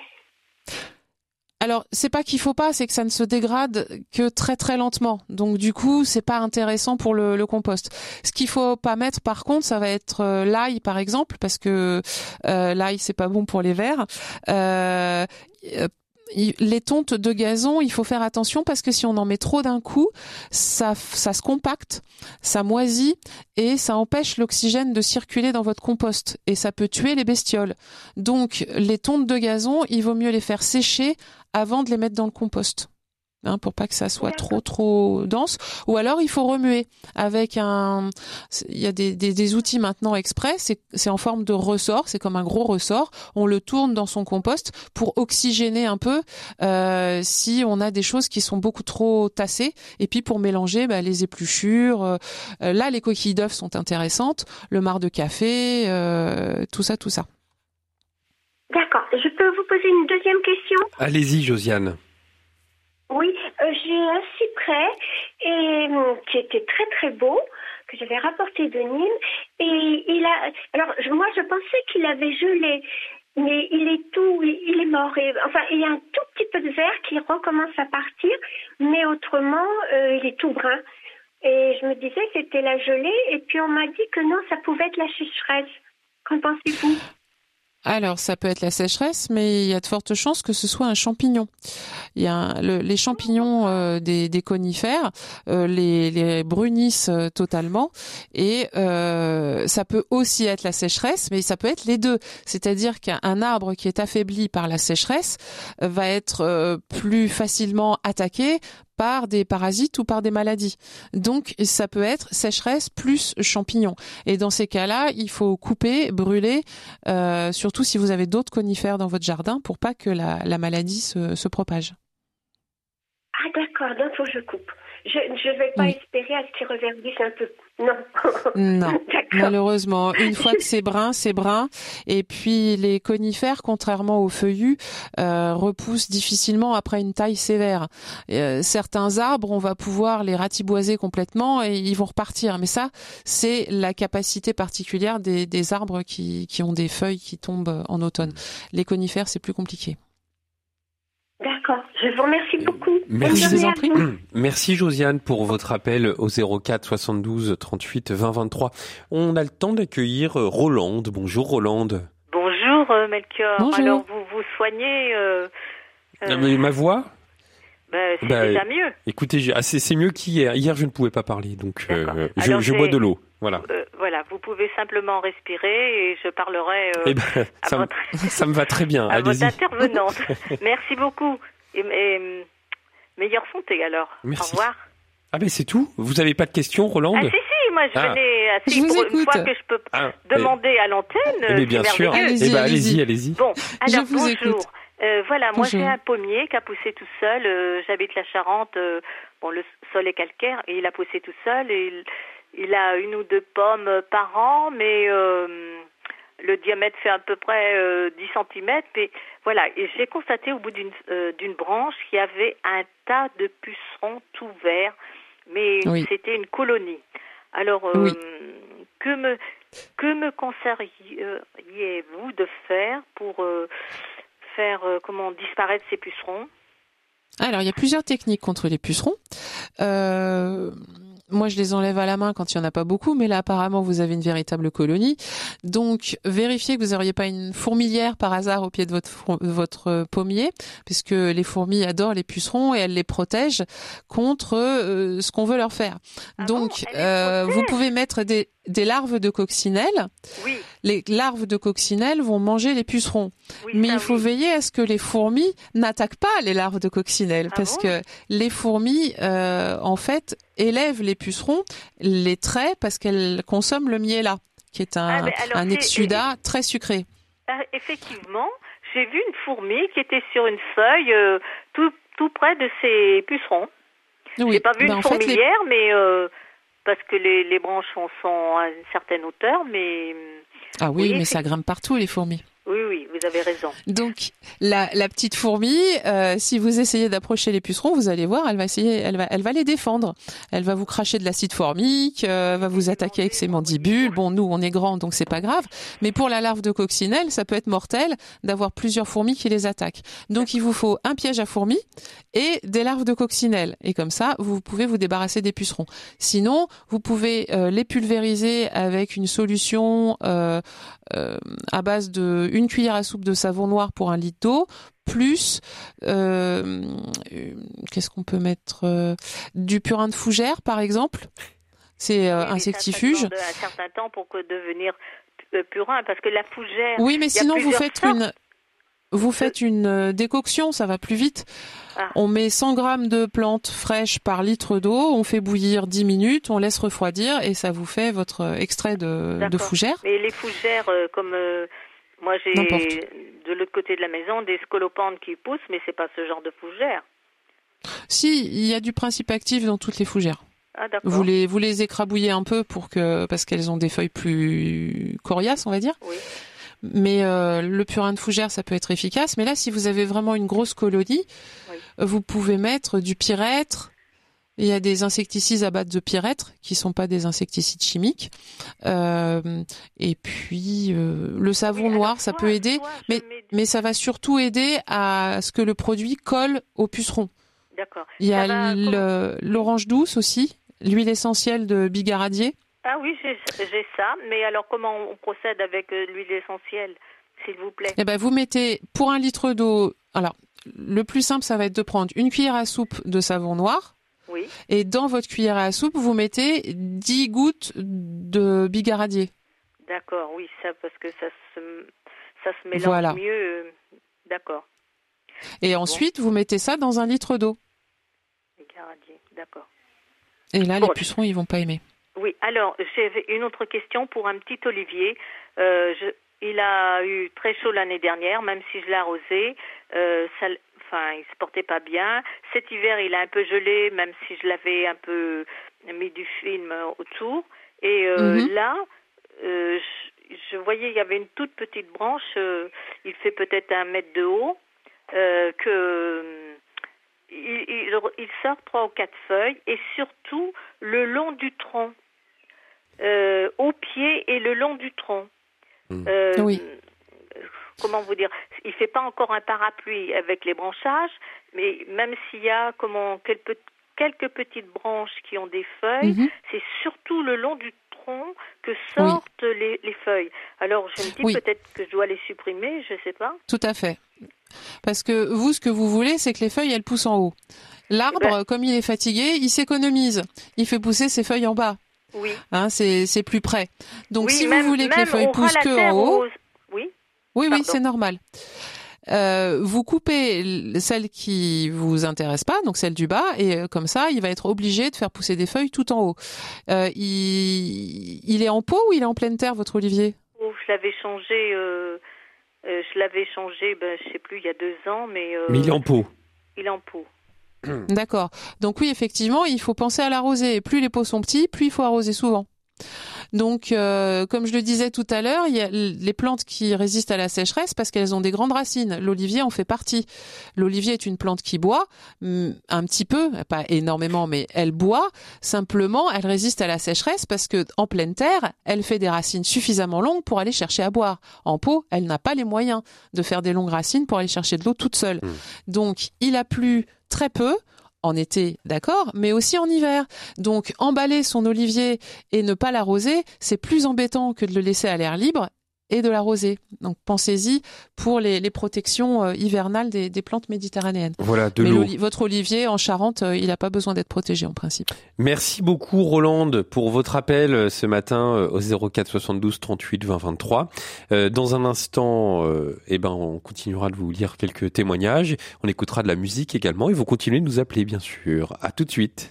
Alors, c'est pas qu'il faut pas, c'est que ça ne se dégrade que très très lentement. Donc du coup, c'est pas intéressant pour le, le compost. Ce qu'il faut pas mettre, par contre, ça va être euh, l'ail, par exemple, parce que euh, l'ail c'est pas bon pour les vers. Euh, euh, les tontes de gazon, il faut faire attention parce que si on en met trop d'un coup, ça, ça se compacte, ça moisit et ça empêche l'oxygène de circuler dans votre compost et ça peut tuer les bestioles. Donc les tontes de gazon, il vaut mieux les faire sécher avant de les mettre dans le compost. Hein, pour pas que ça soit trop trop dense. Ou alors il faut remuer avec un il y a des, des, des outils maintenant exprès. C'est c'est en forme de ressort. C'est comme un gros ressort. On le tourne dans son compost pour oxygéner un peu euh, si on a des choses qui sont beaucoup trop tassées. Et puis pour mélanger bah, les épluchures euh, euh, là les coquilles d'œufs sont intéressantes. Le marc de café euh, tout ça tout ça. D'accord. Je peux vous poser une deuxième question? Allez-y, Josiane. Oui, euh, j'ai un cyprès et, hum, qui était très très beau que j'avais rapporté de Nîmes. Et il a alors moi je pensais qu'il avait gelé mais il est tout il est mort. Et enfin il y a un tout petit peu de verre qui recommence à partir mais autrement euh, il est tout brun. Et je me disais que c'était la gelée et puis on m'a dit que non ça pouvait être la sécheresse. Qu'en pensez-vous? Alors, ça peut être la sécheresse, mais il y a de fortes chances que ce soit un champignon. Il y a un- le- les champignons euh, des, des conifères euh, les, les brunissent euh, totalement, et euh, ça peut aussi être la sécheresse, mais ça peut être les deux. C'est-à-dire qu'un un arbre qui est affaibli par la sécheresse va être euh, plus facilement attaqué par des parasites ou par des maladies. Donc ça peut être sécheresse plus champignon. Et dans ces cas-là, il faut couper, brûler, euh, surtout si vous avez d'autres conifères dans votre jardin pour pas que la, la maladie se, propage. ah d'accord donc je coupe je je vais pas Oui. espérer à ce qu'il reverdisse un peu non Non. [LAUGHS] Malheureusement, une fois que c'est brun, c'est brun. Et puis les conifères, contrairement aux feuillus, euh, repoussent difficilement après une taille sévère. Euh, certains arbres, on va pouvoir les ratiboiser complètement et ils vont repartir. Mais ça, c'est la capacité particulière des, des arbres qui, qui ont des feuilles qui tombent en automne. Les conifères, c'est plus compliqué. D'accord, je vous remercie beaucoup. Merci. Vous. [CLEARS THROAT] Merci Josiane pour votre appel au 04 72 38 20 23. On a le temps d'accueillir euh, Rolande. Bonjour Rolande. Bonjour euh, Melchior. Bonjour. Alors vous vous soignez euh, euh, Ma voix? Ben, c'est Bah, déjà mieux. Écoutez, j'ai- ah, c'est c'est mieux qu'hier. Hier, je ne pouvais pas parler, donc euh, je, Alors, je j'ai- bois de l'eau. Voilà. Euh, voilà, vous pouvez simplement respirer et je parlerai euh, Eh ben, à, ça, me- votre, [LAUGHS] ça me va très bien. à votre intervenante. [LAUGHS] Merci beaucoup. Et, et, meilleure santé alors. Merci. Au revoir. Ah ben c'est tout. Vous avez pas de questions, Roland? Ah si si, moi je Ah. venais si, Je pour une écoute. fois que je peux Ah, demander à l'antenne. eh, mais bien c'est sûr. Eh ben, allez-y. allez-y, allez-y. Bon, Je alors vous bonjour. écoute. Euh, voilà, moi j'ai un pommier qui a poussé tout seul. euh, J'habite la Charente. euh, bon, le sol est calcaire et il a poussé tout seul. Et il, il a une ou deux pommes par an, mais euh, le diamètre fait à peu près euh, 10 cm. Et voilà, et j'ai constaté au bout d'une d'une branche qu'il y avait un tas de pucerons tout verts, mais Oui. c'était une colonie. Alors, euh, Oui. que me que me conseilleriez-vous de faire pour euh, faire euh, comment disparaître ces pucerons Alors, il y a plusieurs techniques contre les pucerons. Euh, moi, je les enlève à la main quand il y en a pas beaucoup, mais là, apparemment, vous avez une véritable colonie. Donc, vérifiez que vous n'auriez pas une fourmilière par hasard au pied de votre, votre pommier, puisque les fourmis adorent les pucerons et elles les protègent contre euh, ce qu'on veut leur faire. Ah Donc, bon, euh, vous pouvez mettre des, des larves de coccinelle. Oui, Les larves de coccinelle vont manger les pucerons. oui. Mais il faut oui. veiller à ce que les fourmis n'attaquent pas les larves de coccinelle, Ah parce bon? que les fourmis, euh, en fait, élèvent les pucerons, les traient parce qu'elles consomment le miela, qui est un, Ah, alors un exsudat très sucré. Ah, effectivement, j'ai vu une fourmi qui était sur une feuille euh, tout tout près de ces pucerons. Oui, J'ai pas vu ben, une en fait, les- fourmilière, mais euh, parce que les, les branches sont, sont à une certaine hauteur, mais Ah oui, Oui, mais ça grimpe partout les fourmis. Oui, oui, vous avez raison. Donc la, la petite fourmi, euh, si vous essayez d'approcher les pucerons, vous allez voir, elle va essayer, elle va, elle va les défendre. Elle va vous cracher de l'acide formique, euh, va vous attaquer avec ses mandibules. Bon, nous on est grands, donc c'est pas grave. Mais pour la larve de coccinelle, ça peut être mortel d'avoir plusieurs fourmis qui les attaquent. Donc il vous faut un piège à fourmis et des larves de coccinelle. Et comme ça, vous pouvez vous débarrasser des pucerons. Sinon, vous pouvez euh, les pulvériser avec une solution euh, à base de une cuillère à soupe de savon noir pour un litre d'eau, plus euh, euh, qu'est-ce qu'on peut mettre euh, du purin de fougère par exemple. C'est euh, insectifuge. Un certain temps pour que devenir euh, purin, parce que la fougère. Oui, mais sinon vous faites sortes. une vous faites une euh, décoction, ça va plus vite. Ah. On met 100 grammes de plantes fraîches par litre d'eau, on fait bouillir 10 minutes, on laisse refroidir et ça vous fait votre euh, extrait de, fougère. Mais les fougères, euh, comme euh, moi j'ai de l'autre côté de la maison des scolopantes qui poussent, mais c'est pas ce genre de fougère. Si, il y a du principe actif dans toutes les fougères. Ah. Vous les, vous les écrabouillez un peu pour que, parce qu'elles ont des feuilles plus coriaces, on va dire. Oui. Mais euh, le purin de fougère, ça peut être efficace. Mais là, si vous avez vraiment une grosse colonie, Oui. vous pouvez mettre du pyrètre. Il y a des insecticides à base de pyrètre qui sont pas des insecticides chimiques. Euh, et puis euh, le savon Oui, noir, ça peut aider, mais du- mais ça va surtout aider à ce que le produit colle au puceron. D'accord. Il y a Ça l'orange douce aussi, l'huile essentielle de bigaradier. Ah oui, j'ai ça. Mais alors comment on procède avec euh, l'huile essentielle, s'il vous plaît? Eh ben, vous mettez pour un litre d'eau. Alors, le plus simple, ça va être de prendre une cuillère à soupe de savon noir. Oui. Et dans votre cuillère à soupe, vous mettez 10 gouttes de bigaradier. D'accord, oui, ça parce que ça se ça se mélange Voilà. mieux. euh, D'accord. Et ensuite, vous mettez ça dans un litre d'eau. Les garadiers, D'accord. Et là, Bon. les pucerons, ils vont pas aimer. Oui, alors j'avais une autre question pour un petit Olivier. Euh, je, il a eu très chaud l'année dernière, même si je l'ai arrosé. Euh, ça, enfin, il se portait pas bien. Cet hiver, il a un peu gelé, même si je l'avais un peu mis du film autour. Et euh, Mhm. là, euh, je, je voyais il y avait une toute petite branche. il fait peut-être un mètre de haut. que il, il, il sort trois ou quatre feuilles et surtout le long du tronc, euh, au pied et le long du tronc. Mm. Euh, Oui. Comment vous dire Il fait pas encore un parapluie avec les branchages, mais même s'il y a comment quelques, quelques petites branches qui ont des feuilles, Mhm. c'est surtout le long du tronc que sortent les, les feuilles. Alors je me dis Oui. peut-être que je dois les supprimer, je sais pas. Tout à fait. Parce que vous, ce que vous voulez, c'est que les feuilles, elles poussent en haut. L'arbre, Eh ben- comme il est fatigué, il s'économise. Il fait pousser ses feuilles en bas. Oui. Hein, c'est c'est plus près. Donc oui, si même- vous voulez que les feuilles poussent que en haut. Oui. oui, oui, c'est normal. Euh, vous coupez celle qui vous intéresse pas, donc celle du bas, et euh, comme ça, il va être obligé de faire pousser des feuilles tout en haut. Euh, il, il est en pot ou il est en pleine terre, votre olivier? Oh, je l'avais changé. euh, euh, je l'avais changé, ben, je sais plus, il y a deux ans, mais. euh, Mais il est en pot. il est en pot. [CLEARS THROAT] D'accord. Donc oui, effectivement, il faut penser à l'arroser. Plus les pots sont petits, plus il faut arroser souvent. Donc, euh, comme je le disais tout à l'heure, il y a les plantes qui résistent à la sécheresse parce qu'elles ont des grandes racines. L'olivier en fait partie. L'olivier est une plante qui boit hum, un petit peu, pas énormément, mais elle boit. Simplement, elle résiste à la sécheresse parce que en pleine terre, elle fait des racines suffisamment longues pour aller chercher à boire. En pot, elle n'a pas les moyens de faire des longues racines pour aller chercher de l'eau toute seule. Mmh. Donc, il a plu très peu en été, d'accord, mais aussi en hiver. Donc, emballer son olivier et ne pas l'arroser, c'est plus embêtant que de le laisser à l'air libre et de l'arroser. Donc, pensez-y pour les, les protections euh, hivernales des, des plantes méditerranéennes. Voilà, de l'eau. votre olivier en Charente, euh, il n'a pas besoin d'être protégé en principe. Merci beaucoup Rolande pour votre appel euh, ce matin euh, au 04 72 38 20 23. Euh, dans un instant, euh, eh ben on continuera de vous lire quelques témoignages. On écoutera de la musique également et vous continuez de nous appeler bien sûr. À tout de suite.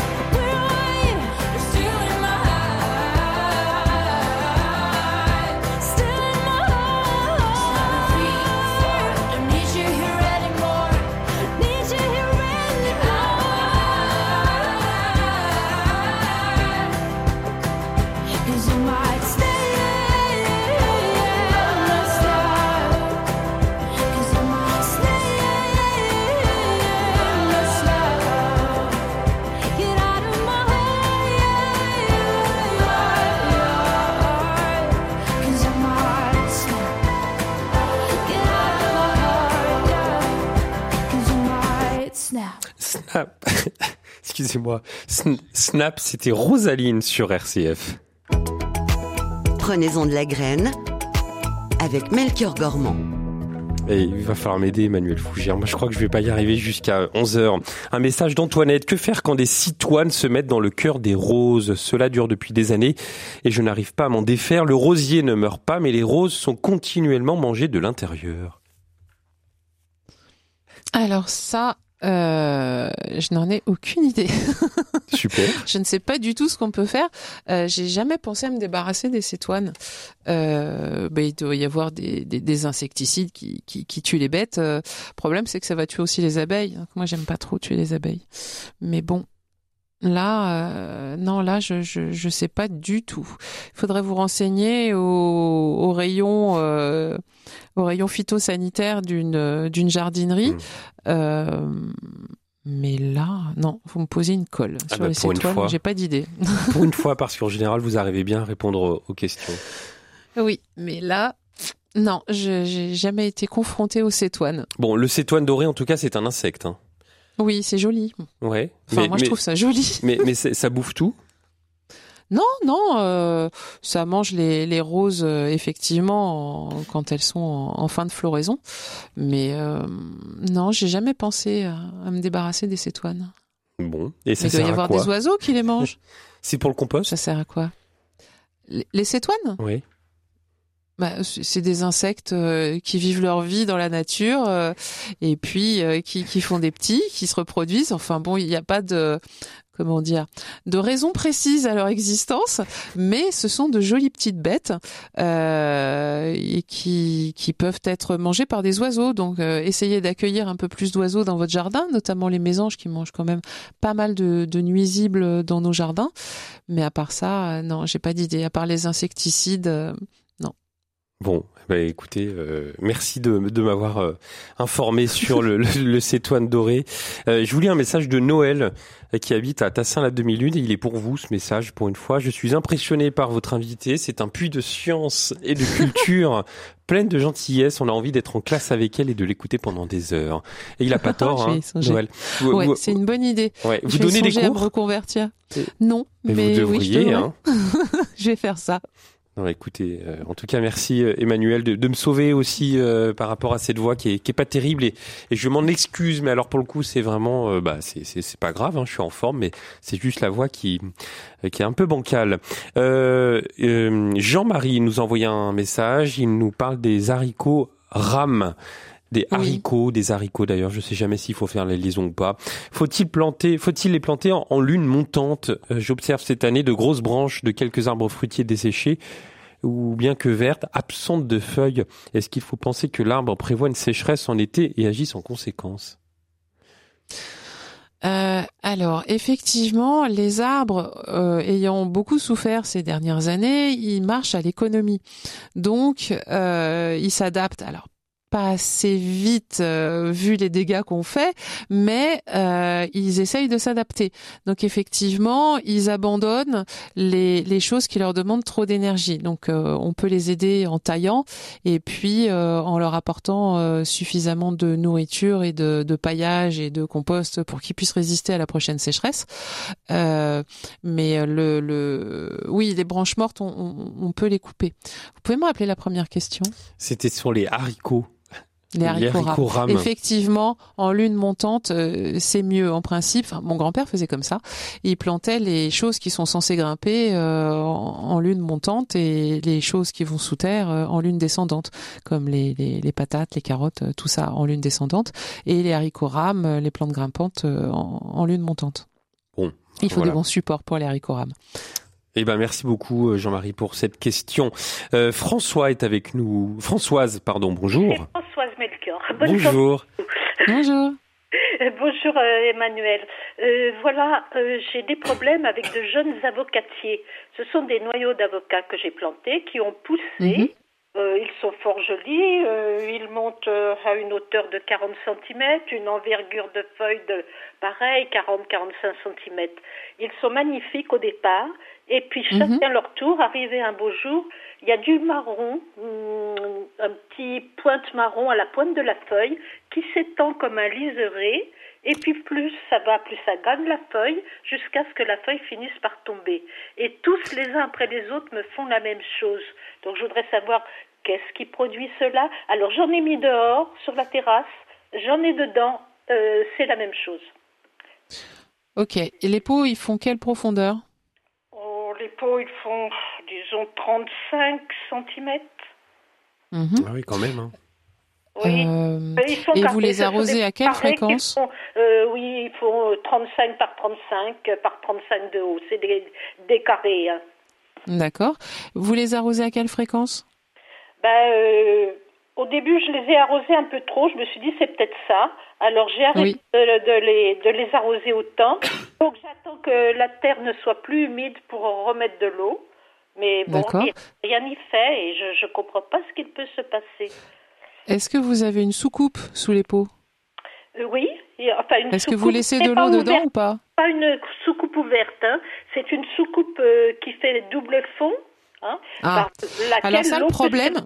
Excusez-moi. Sn- Snap, c'était Rosaline sur RCF. Prenez-en de la graine avec Melchior Gormand. Et il va falloir m'aider, Emmanuel Fougère. Moi, je crois que je vais pas y arriver jusqu'à 11h. Un message d'Antoinette. Que faire quand des citoines se mettent dans le cœur des roses? Cela dure depuis des années et je n'arrive pas à m'en défaire. Le rosier ne meurt pas, mais les roses sont continuellement mangées de l'intérieur. Alors ça, Euh, je n'en ai aucune idée. [LAUGHS] Super. je ne sais pas du tout ce qu'on peut faire. Euh, J'ai jamais pensé à me débarrasser des cétoines. Euh, bah, il doit y avoir des, des, des insecticides qui, qui, qui, tuent les bêtes. Le euh, problème, c'est que ça va tuer aussi les abeilles. moi, j'aime pas trop tuer les abeilles. Mais bon, Là, euh, non, là, je, je, je sais pas du tout. Il faudrait vous renseigner au, au rayon euh, au rayon phytosanitaire d'une d'une jardinerie. Mmh. Euh, mais là, non, vous me posez une colle Ah sur bah, les fois. J'ai pas d'idée. [LAUGHS] Pour une fois, parce qu'en général, vous arrivez bien à répondre aux- questions. oui, mais là, non, je j'ai jamais été confrontée aux cétoines. Bon, le cétoine doré, en tout cas, c'est un insecte. Hein. Oui, c'est joli. Ouais. Enfin, mais, moi, je mais- trouve ça joli. [LAUGHS] mais, mais ça bouffe tout? Non, non, euh, ça mange les, les roses euh, effectivement en- quand elles sont en, en fin de floraison. Mais euh, non, j'ai jamais pensé à, à me débarrasser des cétoines. Bon. Et ça Mais il doit y avoir des oiseaux qui les mangent. [LAUGHS] C'est pour le compost? Ça sert à quoi? Les, les cétoines? Oui. Bah, c'est des insectes euh, qui vivent leur vie dans la nature euh, et puis euh, qui, font des petits, qui se reproduisent. Enfin bon, il n'y a pas de comment dire de raison précise à leur existence, mais ce sont de jolies petites bêtes euh, et qui, peuvent être mangées par des oiseaux. Donc euh, essayez d'accueillir un peu plus d'oiseaux dans votre jardin, notamment les mésanges qui mangent quand même pas mal de, de nuisibles dans nos jardins. Mais à part ça, non, j'ai pas d'idée. À part les insecticides. Bon, bah écoutez, euh, merci de, de m'avoir euh, informé sur le, le, le cétoine doré. Euh, je vous lis un message de Noël qui habite à Tassin la demi-lune et il est pour vous ce message pour une fois. Je suis impressionné par votre invité. C'est un puits de science et de culture [LAUGHS] pleine de gentillesse. On a envie d'être en classe avec elle et de l'écouter pendant des heures. Et il a pas [LAUGHS] tort, hein. Noël. Ouais, c'est une bonne idée. ouais, vous vais donnez des songer à me cours? reconvertir. Non, mais, mais, vous oui, je devriez, devrais. hein. [LAUGHS] Je vais faire ça. Non, écoutez, euh, en tout cas, merci euh, Emmanuel de, me sauver aussi euh, par rapport à cette voix qui est, pas terrible et, je m'en excuse, mais alors pour le coup, c'est vraiment, bah, c'est, c'est, pas grave, hein, je suis en forme, mais c'est juste la voix qui, est un peu bancale. Jean-Marie nous a envoyé un message, il nous parle des haricots rames. Des Oui. haricots, des haricots d'ailleurs, je sais jamais s'il faut faire la liaison ou pas. Faut-il planter, faut-il les planter en, en lune montante? Euh, J'observe cette année de grosses branches de quelques arbres fruitiers desséchés ou bien que vertes, absentes de feuilles. Est-ce qu'il faut penser que l'arbre prévoit une sécheresse en été et agisse en conséquence? Euh, alors, effectivement, les arbres euh, ayant beaucoup souffert ces dernières années, ils marchent à l'économie. Donc, euh, ils s'adaptent. Alors, pas assez vite euh, vu les dégâts qu'on fait, mais euh, ils essayent de s'adapter. Donc effectivement, ils abandonnent les, les choses qui leur demandent trop d'énergie. Donc euh, on peut les aider en taillant et puis euh, en leur apportant euh, suffisamment de nourriture et de, de paillage et de compost pour qu'ils puissent résister à la prochaine sécheresse. Euh, mais le, le, oui, les branches mortes, on, on, on peut les couper. Vous pouvez me rappeler la première question? C'était sur les haricots. Les haricots, rames. rames. Effectivement, en lune montante, euh, c'est mieux en principe. Enfin, mon grand-père faisait comme ça. Il plantait les choses qui sont censées grimper euh, en, en lune montante et les choses qui vont sous terre euh, en lune descendante, comme les, les, les patates, les carottes, euh, tout ça en lune descendante, et les haricots rames, euh, les plantes grimpantes euh, en, en lune montante. Bon, Il faut voilà. des bons supports pour les haricots rames. Eh ben, merci beaucoup, euh, Jean-Marie, pour cette question. Euh, François est avec nous. Françoise, pardon, bonjour. Françoise Melchior. Bonne Bonjour. Bonjour. [LAUGHS] Bonjour euh, Emmanuel. Euh, voilà, euh, j'ai des problèmes avec de jeunes avocatiers. Ce sont des noyaux d'avocats que j'ai plantés qui ont poussé. Mhm. Euh, ils sont fort jolis. euh, ils montent euh, à une hauteur de 40 cm, une envergure de feuilles de pareil, 40-45 cm. Ils sont magnifiques au départ. Et puis chacun Mhm. leur tour, arrivé un beau jour, il y a du marron, hum, un petit pointe marron à la pointe de la feuille qui s'étend comme un liseré. Et puis plus ça va, plus ça gagne la feuille, jusqu'à ce que la feuille finisse par tomber. Et tous les uns après les autres me font la même chose. Donc je voudrais savoir qu'est-ce qui produit cela. Alors j'en ai mis dehors, sur la terrasse, j'en ai dedans, euh, c'est la même chose. Ok. Et les pots, ils font quelle profondeur? Les pots, ils font, disons, 35 cm. Mhm. Ah oui, quand même. hein. Oui. Euh, ils sont et vous les arrosez à quelle fréquence font, euh, Oui, ils font 35 par 35 euh, par 35 de haut. C'est des, des carrés. hein. D'accord. Vous les arrosez à quelle fréquence Ben, euh, au début, je les ai arrosés un peu trop. Je me suis dit, c'est peut-être ça. Alors, j'ai arrêté Oui. de, de les, de les arroser autant. Donc, j'attends que la terre ne soit plus humide pour remettre de l'eau. Mais bon, rien n'y fait et je ne comprends pas ce qu'il peut se passer. Est-ce que vous avez une soucoupe sous les pots Euh, oui, enfin une Est-ce que vous laissez de l'eau dedans ouverte, ou pas? Pas une soucoupe ouverte, hein. c'est une soucoupe euh, qui fait double fond. Hein, Ah. Alors ça, le problème-.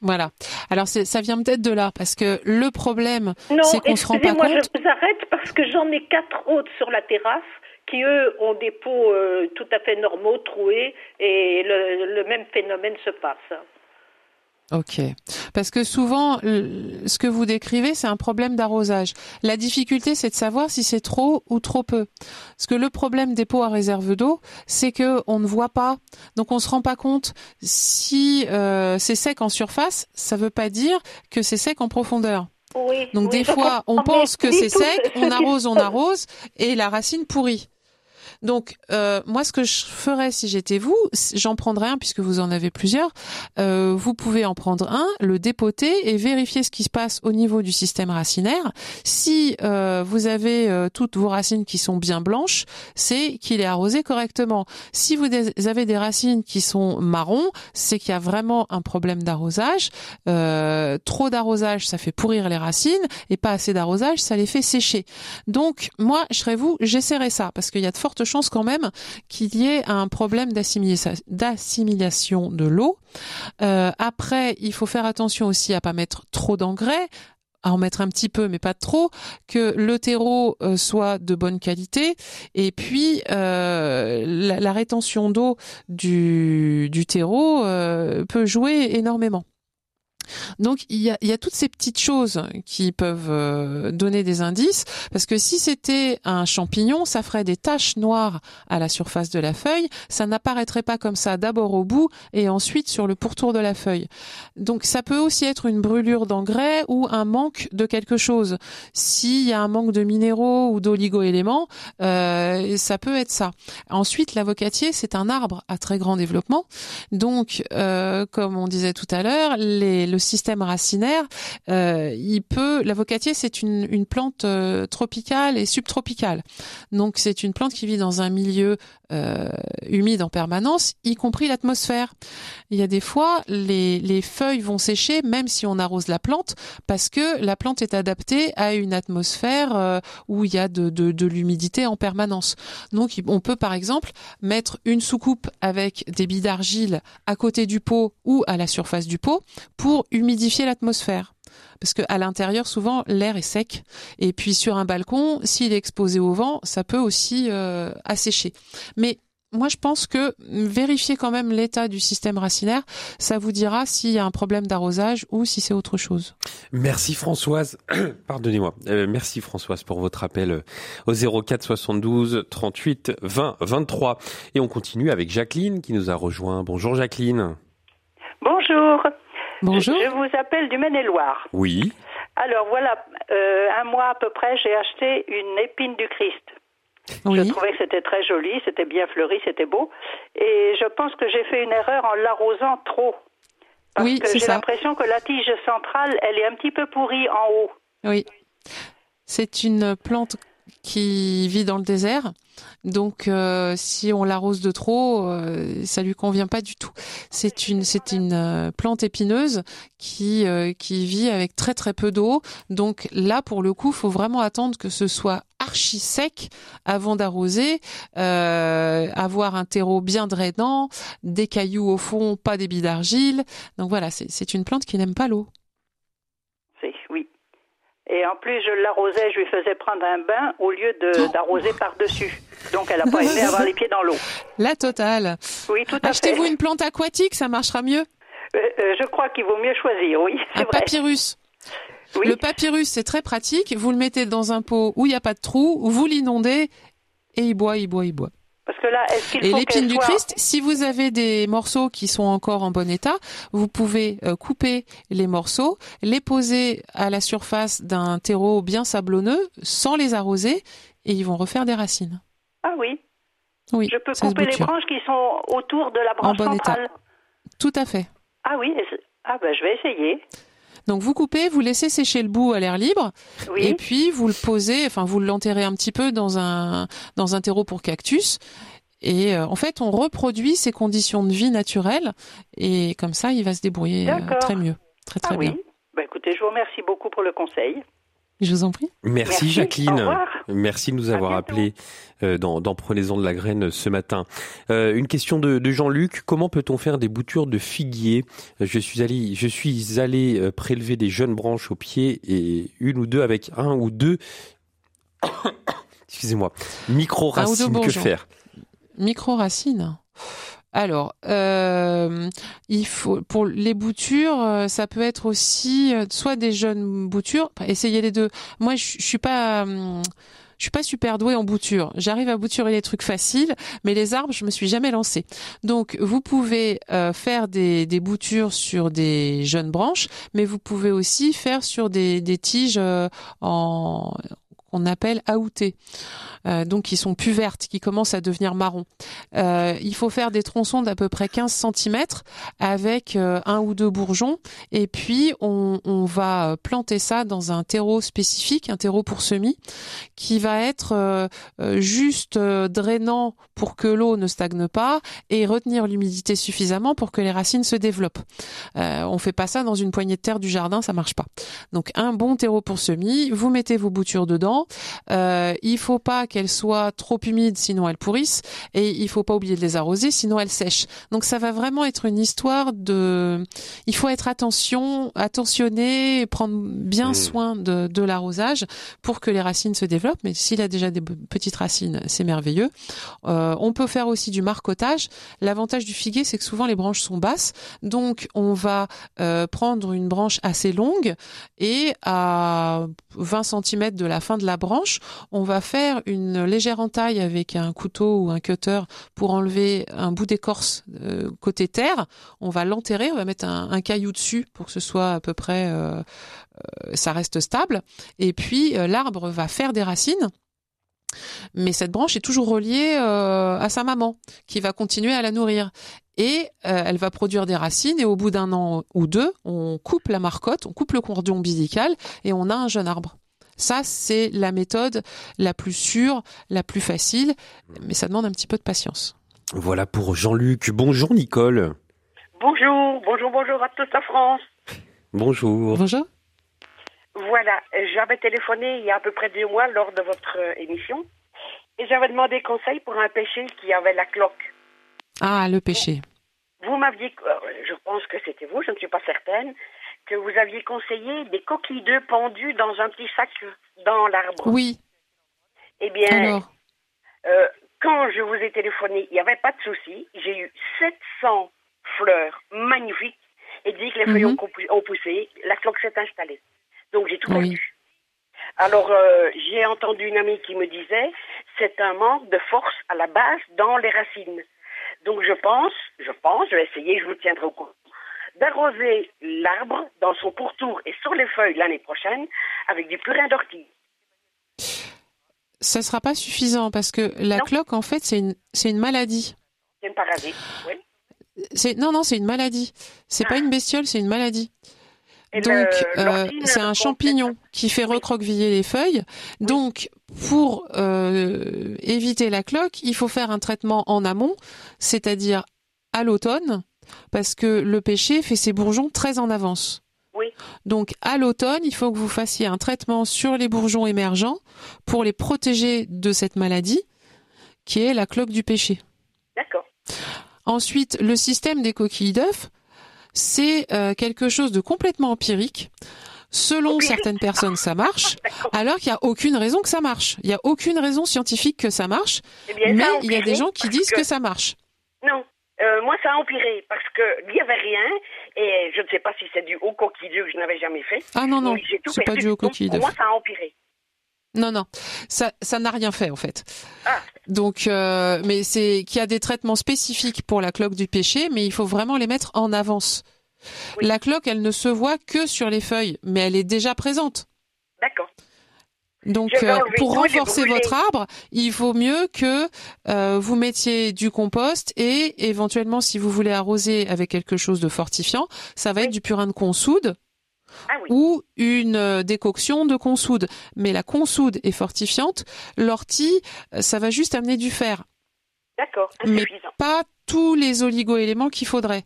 Voilà. Alors ça vient peut-être de là, parce que le problème, Non, c'est qu'on se rend pas compte. je vous arrête parce que j'en ai quatre autres sur la terrasse qui, eux, ont des pots euh, tout à fait normaux, troués, et le, le même phénomène se passe. Ok. Parce que souvent, ce que vous décrivez, c'est un problème d'arrosage. La difficulté, c'est de savoir si c'est trop ou trop peu. Parce que le problème des pots à réserve d'eau, c'est que on ne voit pas, donc on se rend pas compte si euh, c'est sec en surface. Ça veut pas dire que c'est sec en profondeur. Oui, Donc oui, des fois, [LAUGHS] on pense que c'est sec, ce on [LAUGHS] arrose, on arrose, et la racine pourrit. Donc euh, moi, ce que je ferais si j'étais vous, j'en prendrais un puisque vous en avez plusieurs. Euh, vous pouvez en prendre un, le dépoter et vérifier ce qui se passe au niveau du système racinaire. Si euh, vous avez euh, toutes vos racines qui sont bien blanches, c'est qu'il est arrosé correctement. Si vous avez des racines qui sont marrons, c'est qu'il y a vraiment un problème d'arrosage. Euh, trop d'arrosage, ça fait pourrir les racines, et pas assez d'arrosage, ça les fait sécher. Donc moi, je serais vous, j'essaierais ça, parce qu'il y a de fortes chances quand même qu'il y ait un problème d'assimilation de l'eau. Euh, après, il faut faire attention aussi à pas mettre trop d'engrais à en mettre un petit peu, mais pas trop, que le terreau euh, soit de bonne qualité, et puis euh, la, rétention d'eau du, terreau peut jouer énormément. Donc il y a, toutes ces petites choses qui peuvent euh, donner des indices, parce que si c'était un champignon, ça ferait des taches noires à la surface de la feuille, ça n'apparaîtrait pas comme ça d'abord au bout et ensuite sur le pourtour de la feuille. Donc ça peut aussi être une brûlure d'engrais ou un manque de quelque chose. S'il y a un manque de minéraux ou d'oligo-éléments, euh, ça peut être ça. Ensuite, l'avocatier, c'est un arbre à très grand développement. Donc, euh, comme on disait tout à l'heure, le système racinaire, euh, il peut. L'avocatier, c'est une, plante euh, tropicale et subtropicale. Donc, c'est une plante qui vit dans un milieu euh, humide en permanence, y compris l'atmosphère. Il y a des fois, les, les feuilles vont sécher même si on arrose la plante, parce que la plante est adaptée à une atmosphère euh, où il y a de, de, de l'humidité en permanence. Donc, on peut par exemple mettre une soucoupe avec des billes d'argile à côté du pot ou à la surface du pot pour humidifier l'atmosphère. Parce que à l'intérieur, souvent, l'air est sec. Et puis sur un balcon, s'il est exposé au vent, ça peut aussi euh, assécher. Mais moi, je pense que vérifier quand même l'état du système racinaire, ça vous dira s'il y a un problème d'arrosage ou si c'est autre chose. Merci Françoise. [COUGHS] Pardonnez-moi. Euh, merci Françoise pour votre appel euh, au 04 72 38 20 23. Et on continue avec Jacqueline qui nous a rejoint. Bonjour Jacqueline. Bonjour. Bonjour. Je vous appelle du Maine-et-Loire. Oui. Alors voilà, euh, un mois à peu près, j'ai acheté une épine du Christ. Oui. Je trouvais que c'était très joli, c'était bien fleuri, c'était beau. Et je pense que j'ai fait une erreur en l'arrosant trop. Parce Oui, que j'ai l'impression que la tige centrale, elle est un petit peu pourrie en haut. Oui. C'est une plante qui vit dans le désert. Donc, euh, si on l'arrose de trop, euh, ça lui convient pas du tout. C'est une, c'est une euh, plante épineuse qui euh, qui vit avec très très peu d'eau. Donc là, pour le coup, faut vraiment attendre que ce soit archi sec avant d'arroser, avoir un terreau bien drainant, des cailloux au fond, pas des billes d'argile. Donc voilà, c'est une plante qui n'aime pas l'eau. Et en plus, je l'arrosais, je lui faisais prendre un bain au lieu de d'arroser par-dessus. Donc, elle n'a pas aimé [LAUGHS] avoir les pieds dans l'eau. La totale. Oui, tout à fait. Achetez-vous une plante aquatique, ça marchera mieux? Euh, euh, je crois qu'il vaut mieux choisir, oui, Un vrai. papyrus. Oui. Le papyrus, c'est très pratique. Vous le mettez dans un pot où il n'y a pas de trou, vous l'inondez et il boit, il boit, il boit. Parce que là, est-ce qu'il Et l'épine du soit- Christ, si vous avez des morceaux qui sont encore en bon état, vous pouvez euh, couper les morceaux, les poser à la surface d'un terreau bien sablonneux, sans les arroser, et ils vont refaire des racines. Ah oui. Oui, Je peux couper les branches qui sont autour de la branche bon état. centrale. Tout à fait. Ah oui. Ah ben je vais essayer. Donc vous coupez, vous laissez sécher le bout à l'air libre, Oui. et puis vous le posez, enfin vous l'enterrez un petit peu dans un dans un terreau pour cactus. Et euh, en fait, on reproduit ces conditions de vie naturelles, et comme ça, il va se débrouiller euh, très mieux, très très ah bien. oui. Ben écoutez, je vous remercie beaucoup pour le conseil. Je vous en prie. Merci, Merci, Jacqueline. Merci de nous avoir bientôt. appelé euh, dans, dans Prenez-en de la graine ce matin. Euh, une question de, de Jean-Luc. Comment peut-on faire des boutures de figuier? Je suis allé, je suis allé euh, prélever des jeunes branches au pied et une ou deux avec un ou deux. [COUGHS] Excusez-moi. Micro racines. Que faire? Micro-racines. Alors, euh, il faut pour les boutures, euh, ça peut être aussi euh, soit des jeunes boutures. essayez les deux. Moi, je, suis pas. hum, je suis pas super douée en bouture. J'arrive à bouturer les trucs faciles, mais les arbres, je me suis jamais lancée. Donc, vous pouvez faire des, boutures sur des jeunes branches, mais vous pouvez aussi faire sur des, tiges en qu'on appelle aoûtées, euh, donc qui sont plus vertes, qui commencent à devenir marron. Euh, il faut faire des tronçons d'à peu près 15 cm avec euh, un ou deux bourgeons et puis on, va planter ça dans un terreau spécifique, un terreau pour semis, qui va être juste drainant pour que l'eau ne stagne pas et retenir l'humidité suffisamment pour que les racines se développent. On fait pas ça dans une poignée de terre du jardin, ça marche pas. Donc un bon terreau pour semis, vous mettez vos boutures dedans. Euh, il faut pas qu'elles soient trop humides, sinon elles pourrissent, et il faut pas oublier de les arroser, sinon elles sèchent. Donc ça va vraiment être une histoire de. Il faut être attention, attentionné, prendre bien Mmh. soin de, de l'arrosage pour que les racines se développent. Mais s'il a déjà des petites racines, c'est merveilleux. Euh, on peut faire aussi du marcotage. L'avantage du figuier, c'est que souvent les branches sont basses, donc on va euh, prendre une branche assez longue et à 20 cm de la fin de la branche, on va faire une légère entaille avec un couteau ou un cutter pour enlever un bout d'écorce euh, côté terre. On va l'enterrer, on va mettre un, caillou dessus pour que ce soit à peu près, euh, euh, ça reste stable. Et puis l'arbre va faire des racines. Mais cette branche est toujours reliée à sa maman, qui va continuer à la nourrir. Et elle va produire des racines, et au bout d'un an ou deux, on coupe la marcotte, on coupe le cordon ombilical, et on a un jeune arbre. Ça, c'est la méthode la plus sûre, la plus facile, mais ça demande un petit peu de patience. Voilà pour Jean-Luc. Bonjour Nicole. Bonjour, bonjour, bonjour à toute la France. Bonjour. Bonjour. Voilà, j'avais téléphoné il y a à peu près deux mois lors de votre émission et j'avais demandé conseil pour un péché qui avait la cloque. Ah, le péché. Vous m'aviez, euh, je pense que c'était vous, je ne suis pas certaine, que vous aviez conseillé des coquilles d'œufs pendues dans un petit sac dans l'arbre. Oui. Eh bien, Alors, euh, quand je vous ai téléphoné, il n'y avait pas de souci. J'ai eu 700 fleurs magnifiques et dit que les feuilles Mhm. ont, poussé, la cloque s'est installée. Donc j'ai tout Oui. perdu. Alors euh, j'ai entendu une amie qui me disait c'est un manque de force à la base dans les racines. Donc je pense, je pense, je vais essayer, je vous tiendrai au courant, d'arroser l'arbre dans son pourtour et sur les feuilles l'année prochaine avec du purin d'ortie. ça sera pas suffisant parce que la Non. cloque, en fait, c'est une, maladie. C'est une parasite. Oui. Non, non, c'est une maladie. C'est pas Ah. une bestiole, c'est une maladie. Et Donc, euh, ne c'est un champignon qui fait recroqueviller les feuilles. Donc, pour euh, éviter la cloque, il faut faire un traitement en amont, c'est-à-dire à l'automne, parce que le pêcher fait ses bourgeons très en avance. Oui. Donc, à l'automne, il faut que vous fassiez un traitement sur les bourgeons émergents pour les protéger de cette maladie, qui est la cloque du pêcher. D'accord. Ensuite, le système des coquilles d'œufs, c'est euh, quelque chose de complètement empirique. Selon certaines personnes, ça marche, [LAUGHS] alors qu'il n'y a aucune raison que ça marche. Il n'y a aucune raison scientifique que ça marche, Eh bien, mais ça il y a des gens qui disent que ça marche. Non, euh, moi ça a empiré parce que il n'y avait rien et je ne sais pas si c'est dû au coquille d'œuf que je n'avais jamais fait. Ah non, non, c'est pas dû au Donc, coquille Pour d'œufs. moi ça a empiré. Non, non, ça, ça n'a rien fait en fait. Ah. Donc, euh, mais c'est qu'il y a des traitements spécifiques pour la cloque du péché, mais il faut vraiment les mettre en avance. Oui. La cloque, elle ne se voit que sur les feuilles, mais elle est déjà présente. D'accord. Donc, euh, pour renforcer votre arbre, il vaut mieux que euh, vous mettiez du compost et éventuellement, si vous voulez arroser avec quelque chose de fortifiant, ça va Oui. être du purin de consoude Ah oui. ou une euh, décoction de consoude. Mais la consoude est fortifiante. L'ortie, ça va juste amener du fer, D'accord. mais pas tous les oligo-éléments qu'il faudrait.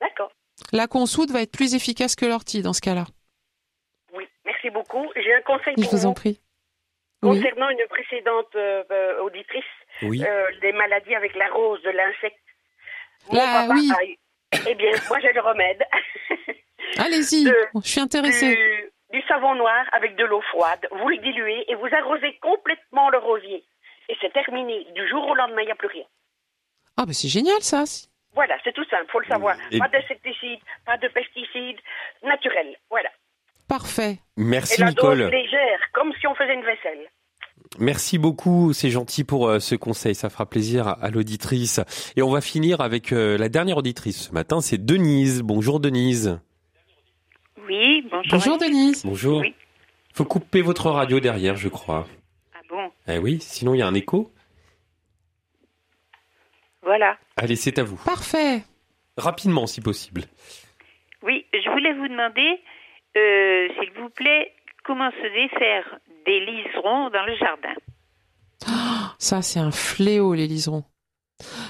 D'accord. La consoude va être plus efficace que l'ortie dans ce cas-là. Beaucoup. J'ai un conseil Je pour vous vous. en prie. Oui. Concernant une précédente euh, euh, auditrice, Oui. euh, des maladies avec la rose de l'insecte. Là, papa oui. a- Eh bien, moi j'ai le remède. [LAUGHS] Allez-y, De- je suis intéressée. du, du savon noir avec de l'eau froide. Vous le diluez et vous arrosez complètement le rosier. Et c'est terminé. Du jour au lendemain, il n'y a plus rien. Ah, bah c'est génial ça. Voilà, c'est tout simple, faut le savoir. Et- Pas d'insecticides, pas de pesticides, naturel. Voilà. Parfait. Merci et la Nicole. dose légère, comme si on faisait une vaisselle. Merci beaucoup, c'est gentil pour euh, ce conseil, ça fera plaisir à, l'auditrice. Et on va finir avec euh, la dernière auditrice ce matin, c'est Denise. Bonjour Denise. Oui, bonjour. Bonjour Denise. Bonjour. Oui. Faut couper votre radio derrière, je crois. Ah bon, Eh oui, sinon il y a un écho. voilà. Allez, c'est à vous. Parfait. Rapidement si possible. Oui, je voulais vous demander, euh, s'il vous plaît, comment se défaire des liserons dans le jardin? Ça, c'est un fléau, les liserons.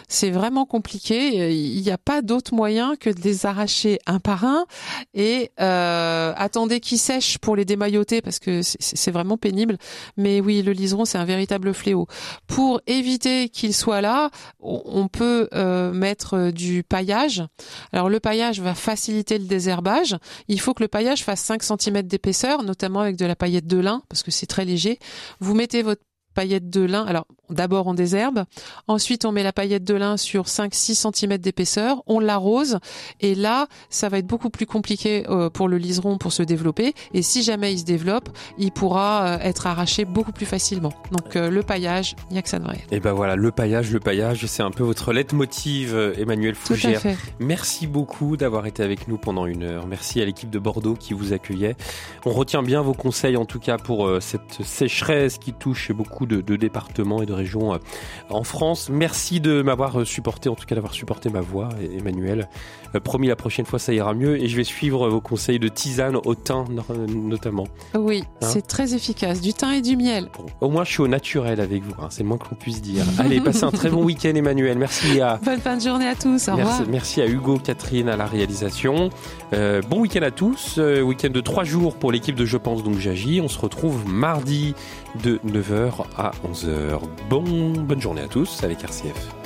C'est vraiment compliqué. Il n'y a pas d'autre moyen que de les arracher un par un et euh, attendez qu'ils sèchent pour les démailloter parce que c'est- vraiment pénible. Mais oui, le liseron, c'est un véritable fléau. Pour éviter qu'il soit là, on peut euh, mettre du paillage. Alors le paillage va faciliter le désherbage. Il faut que le paillage fasse 5 cm d'épaisseur, notamment avec de la paillette de lin parce que c'est très léger. Vous mettez votre paillette de lin, alors d'abord on désherbe, ensuite on met la paillette de lin sur 5-6 cm d'épaisseur, on l'arrose et là ça va être beaucoup plus compliqué euh, pour le liseron pour se développer et si jamais il se développe, il pourra euh, être arraché beaucoup plus facilement. Donc euh, le paillage, il n'y a que ça de vrai. Et ben voilà, le paillage, le paillage, c'est un peu votre leitmotiv, Emmanuel Tout à Fougère. fait. Merci beaucoup d'avoir été avec nous pendant une heure. Merci à l'équipe de Bordeaux qui vous accueillait. On retient bien vos conseils en tout cas pour cette sécheresse qui touche beaucoup de, de départements et de régions euh, en France. Merci de m'avoir euh, supporté, en tout cas d'avoir supporté ma voix, et- Emmanuel. Euh, promis, la prochaine fois ça ira mieux et je vais suivre vos conseils de tisane au thym no- notamment. Oui, Hein c'est très efficace. Du thym et du miel. Bon, au moins je suis au naturel avec vous, hein, c'est le moins qu'on puisse dire. [LAUGHS] Allez, passez un très bon week-end Emmanuel. Merci à... [LAUGHS] Bonne fin de journée à tous. Au revoir. Merci, merci à Hugo, Catherine à la réalisation. Euh, bon week-end à tous. Euh, week-end de trois jours pour l'équipe de Je pense donc j'agis. On se retrouve mardi de 9h à 11h. Bon, bonne journée à tous avec RCF.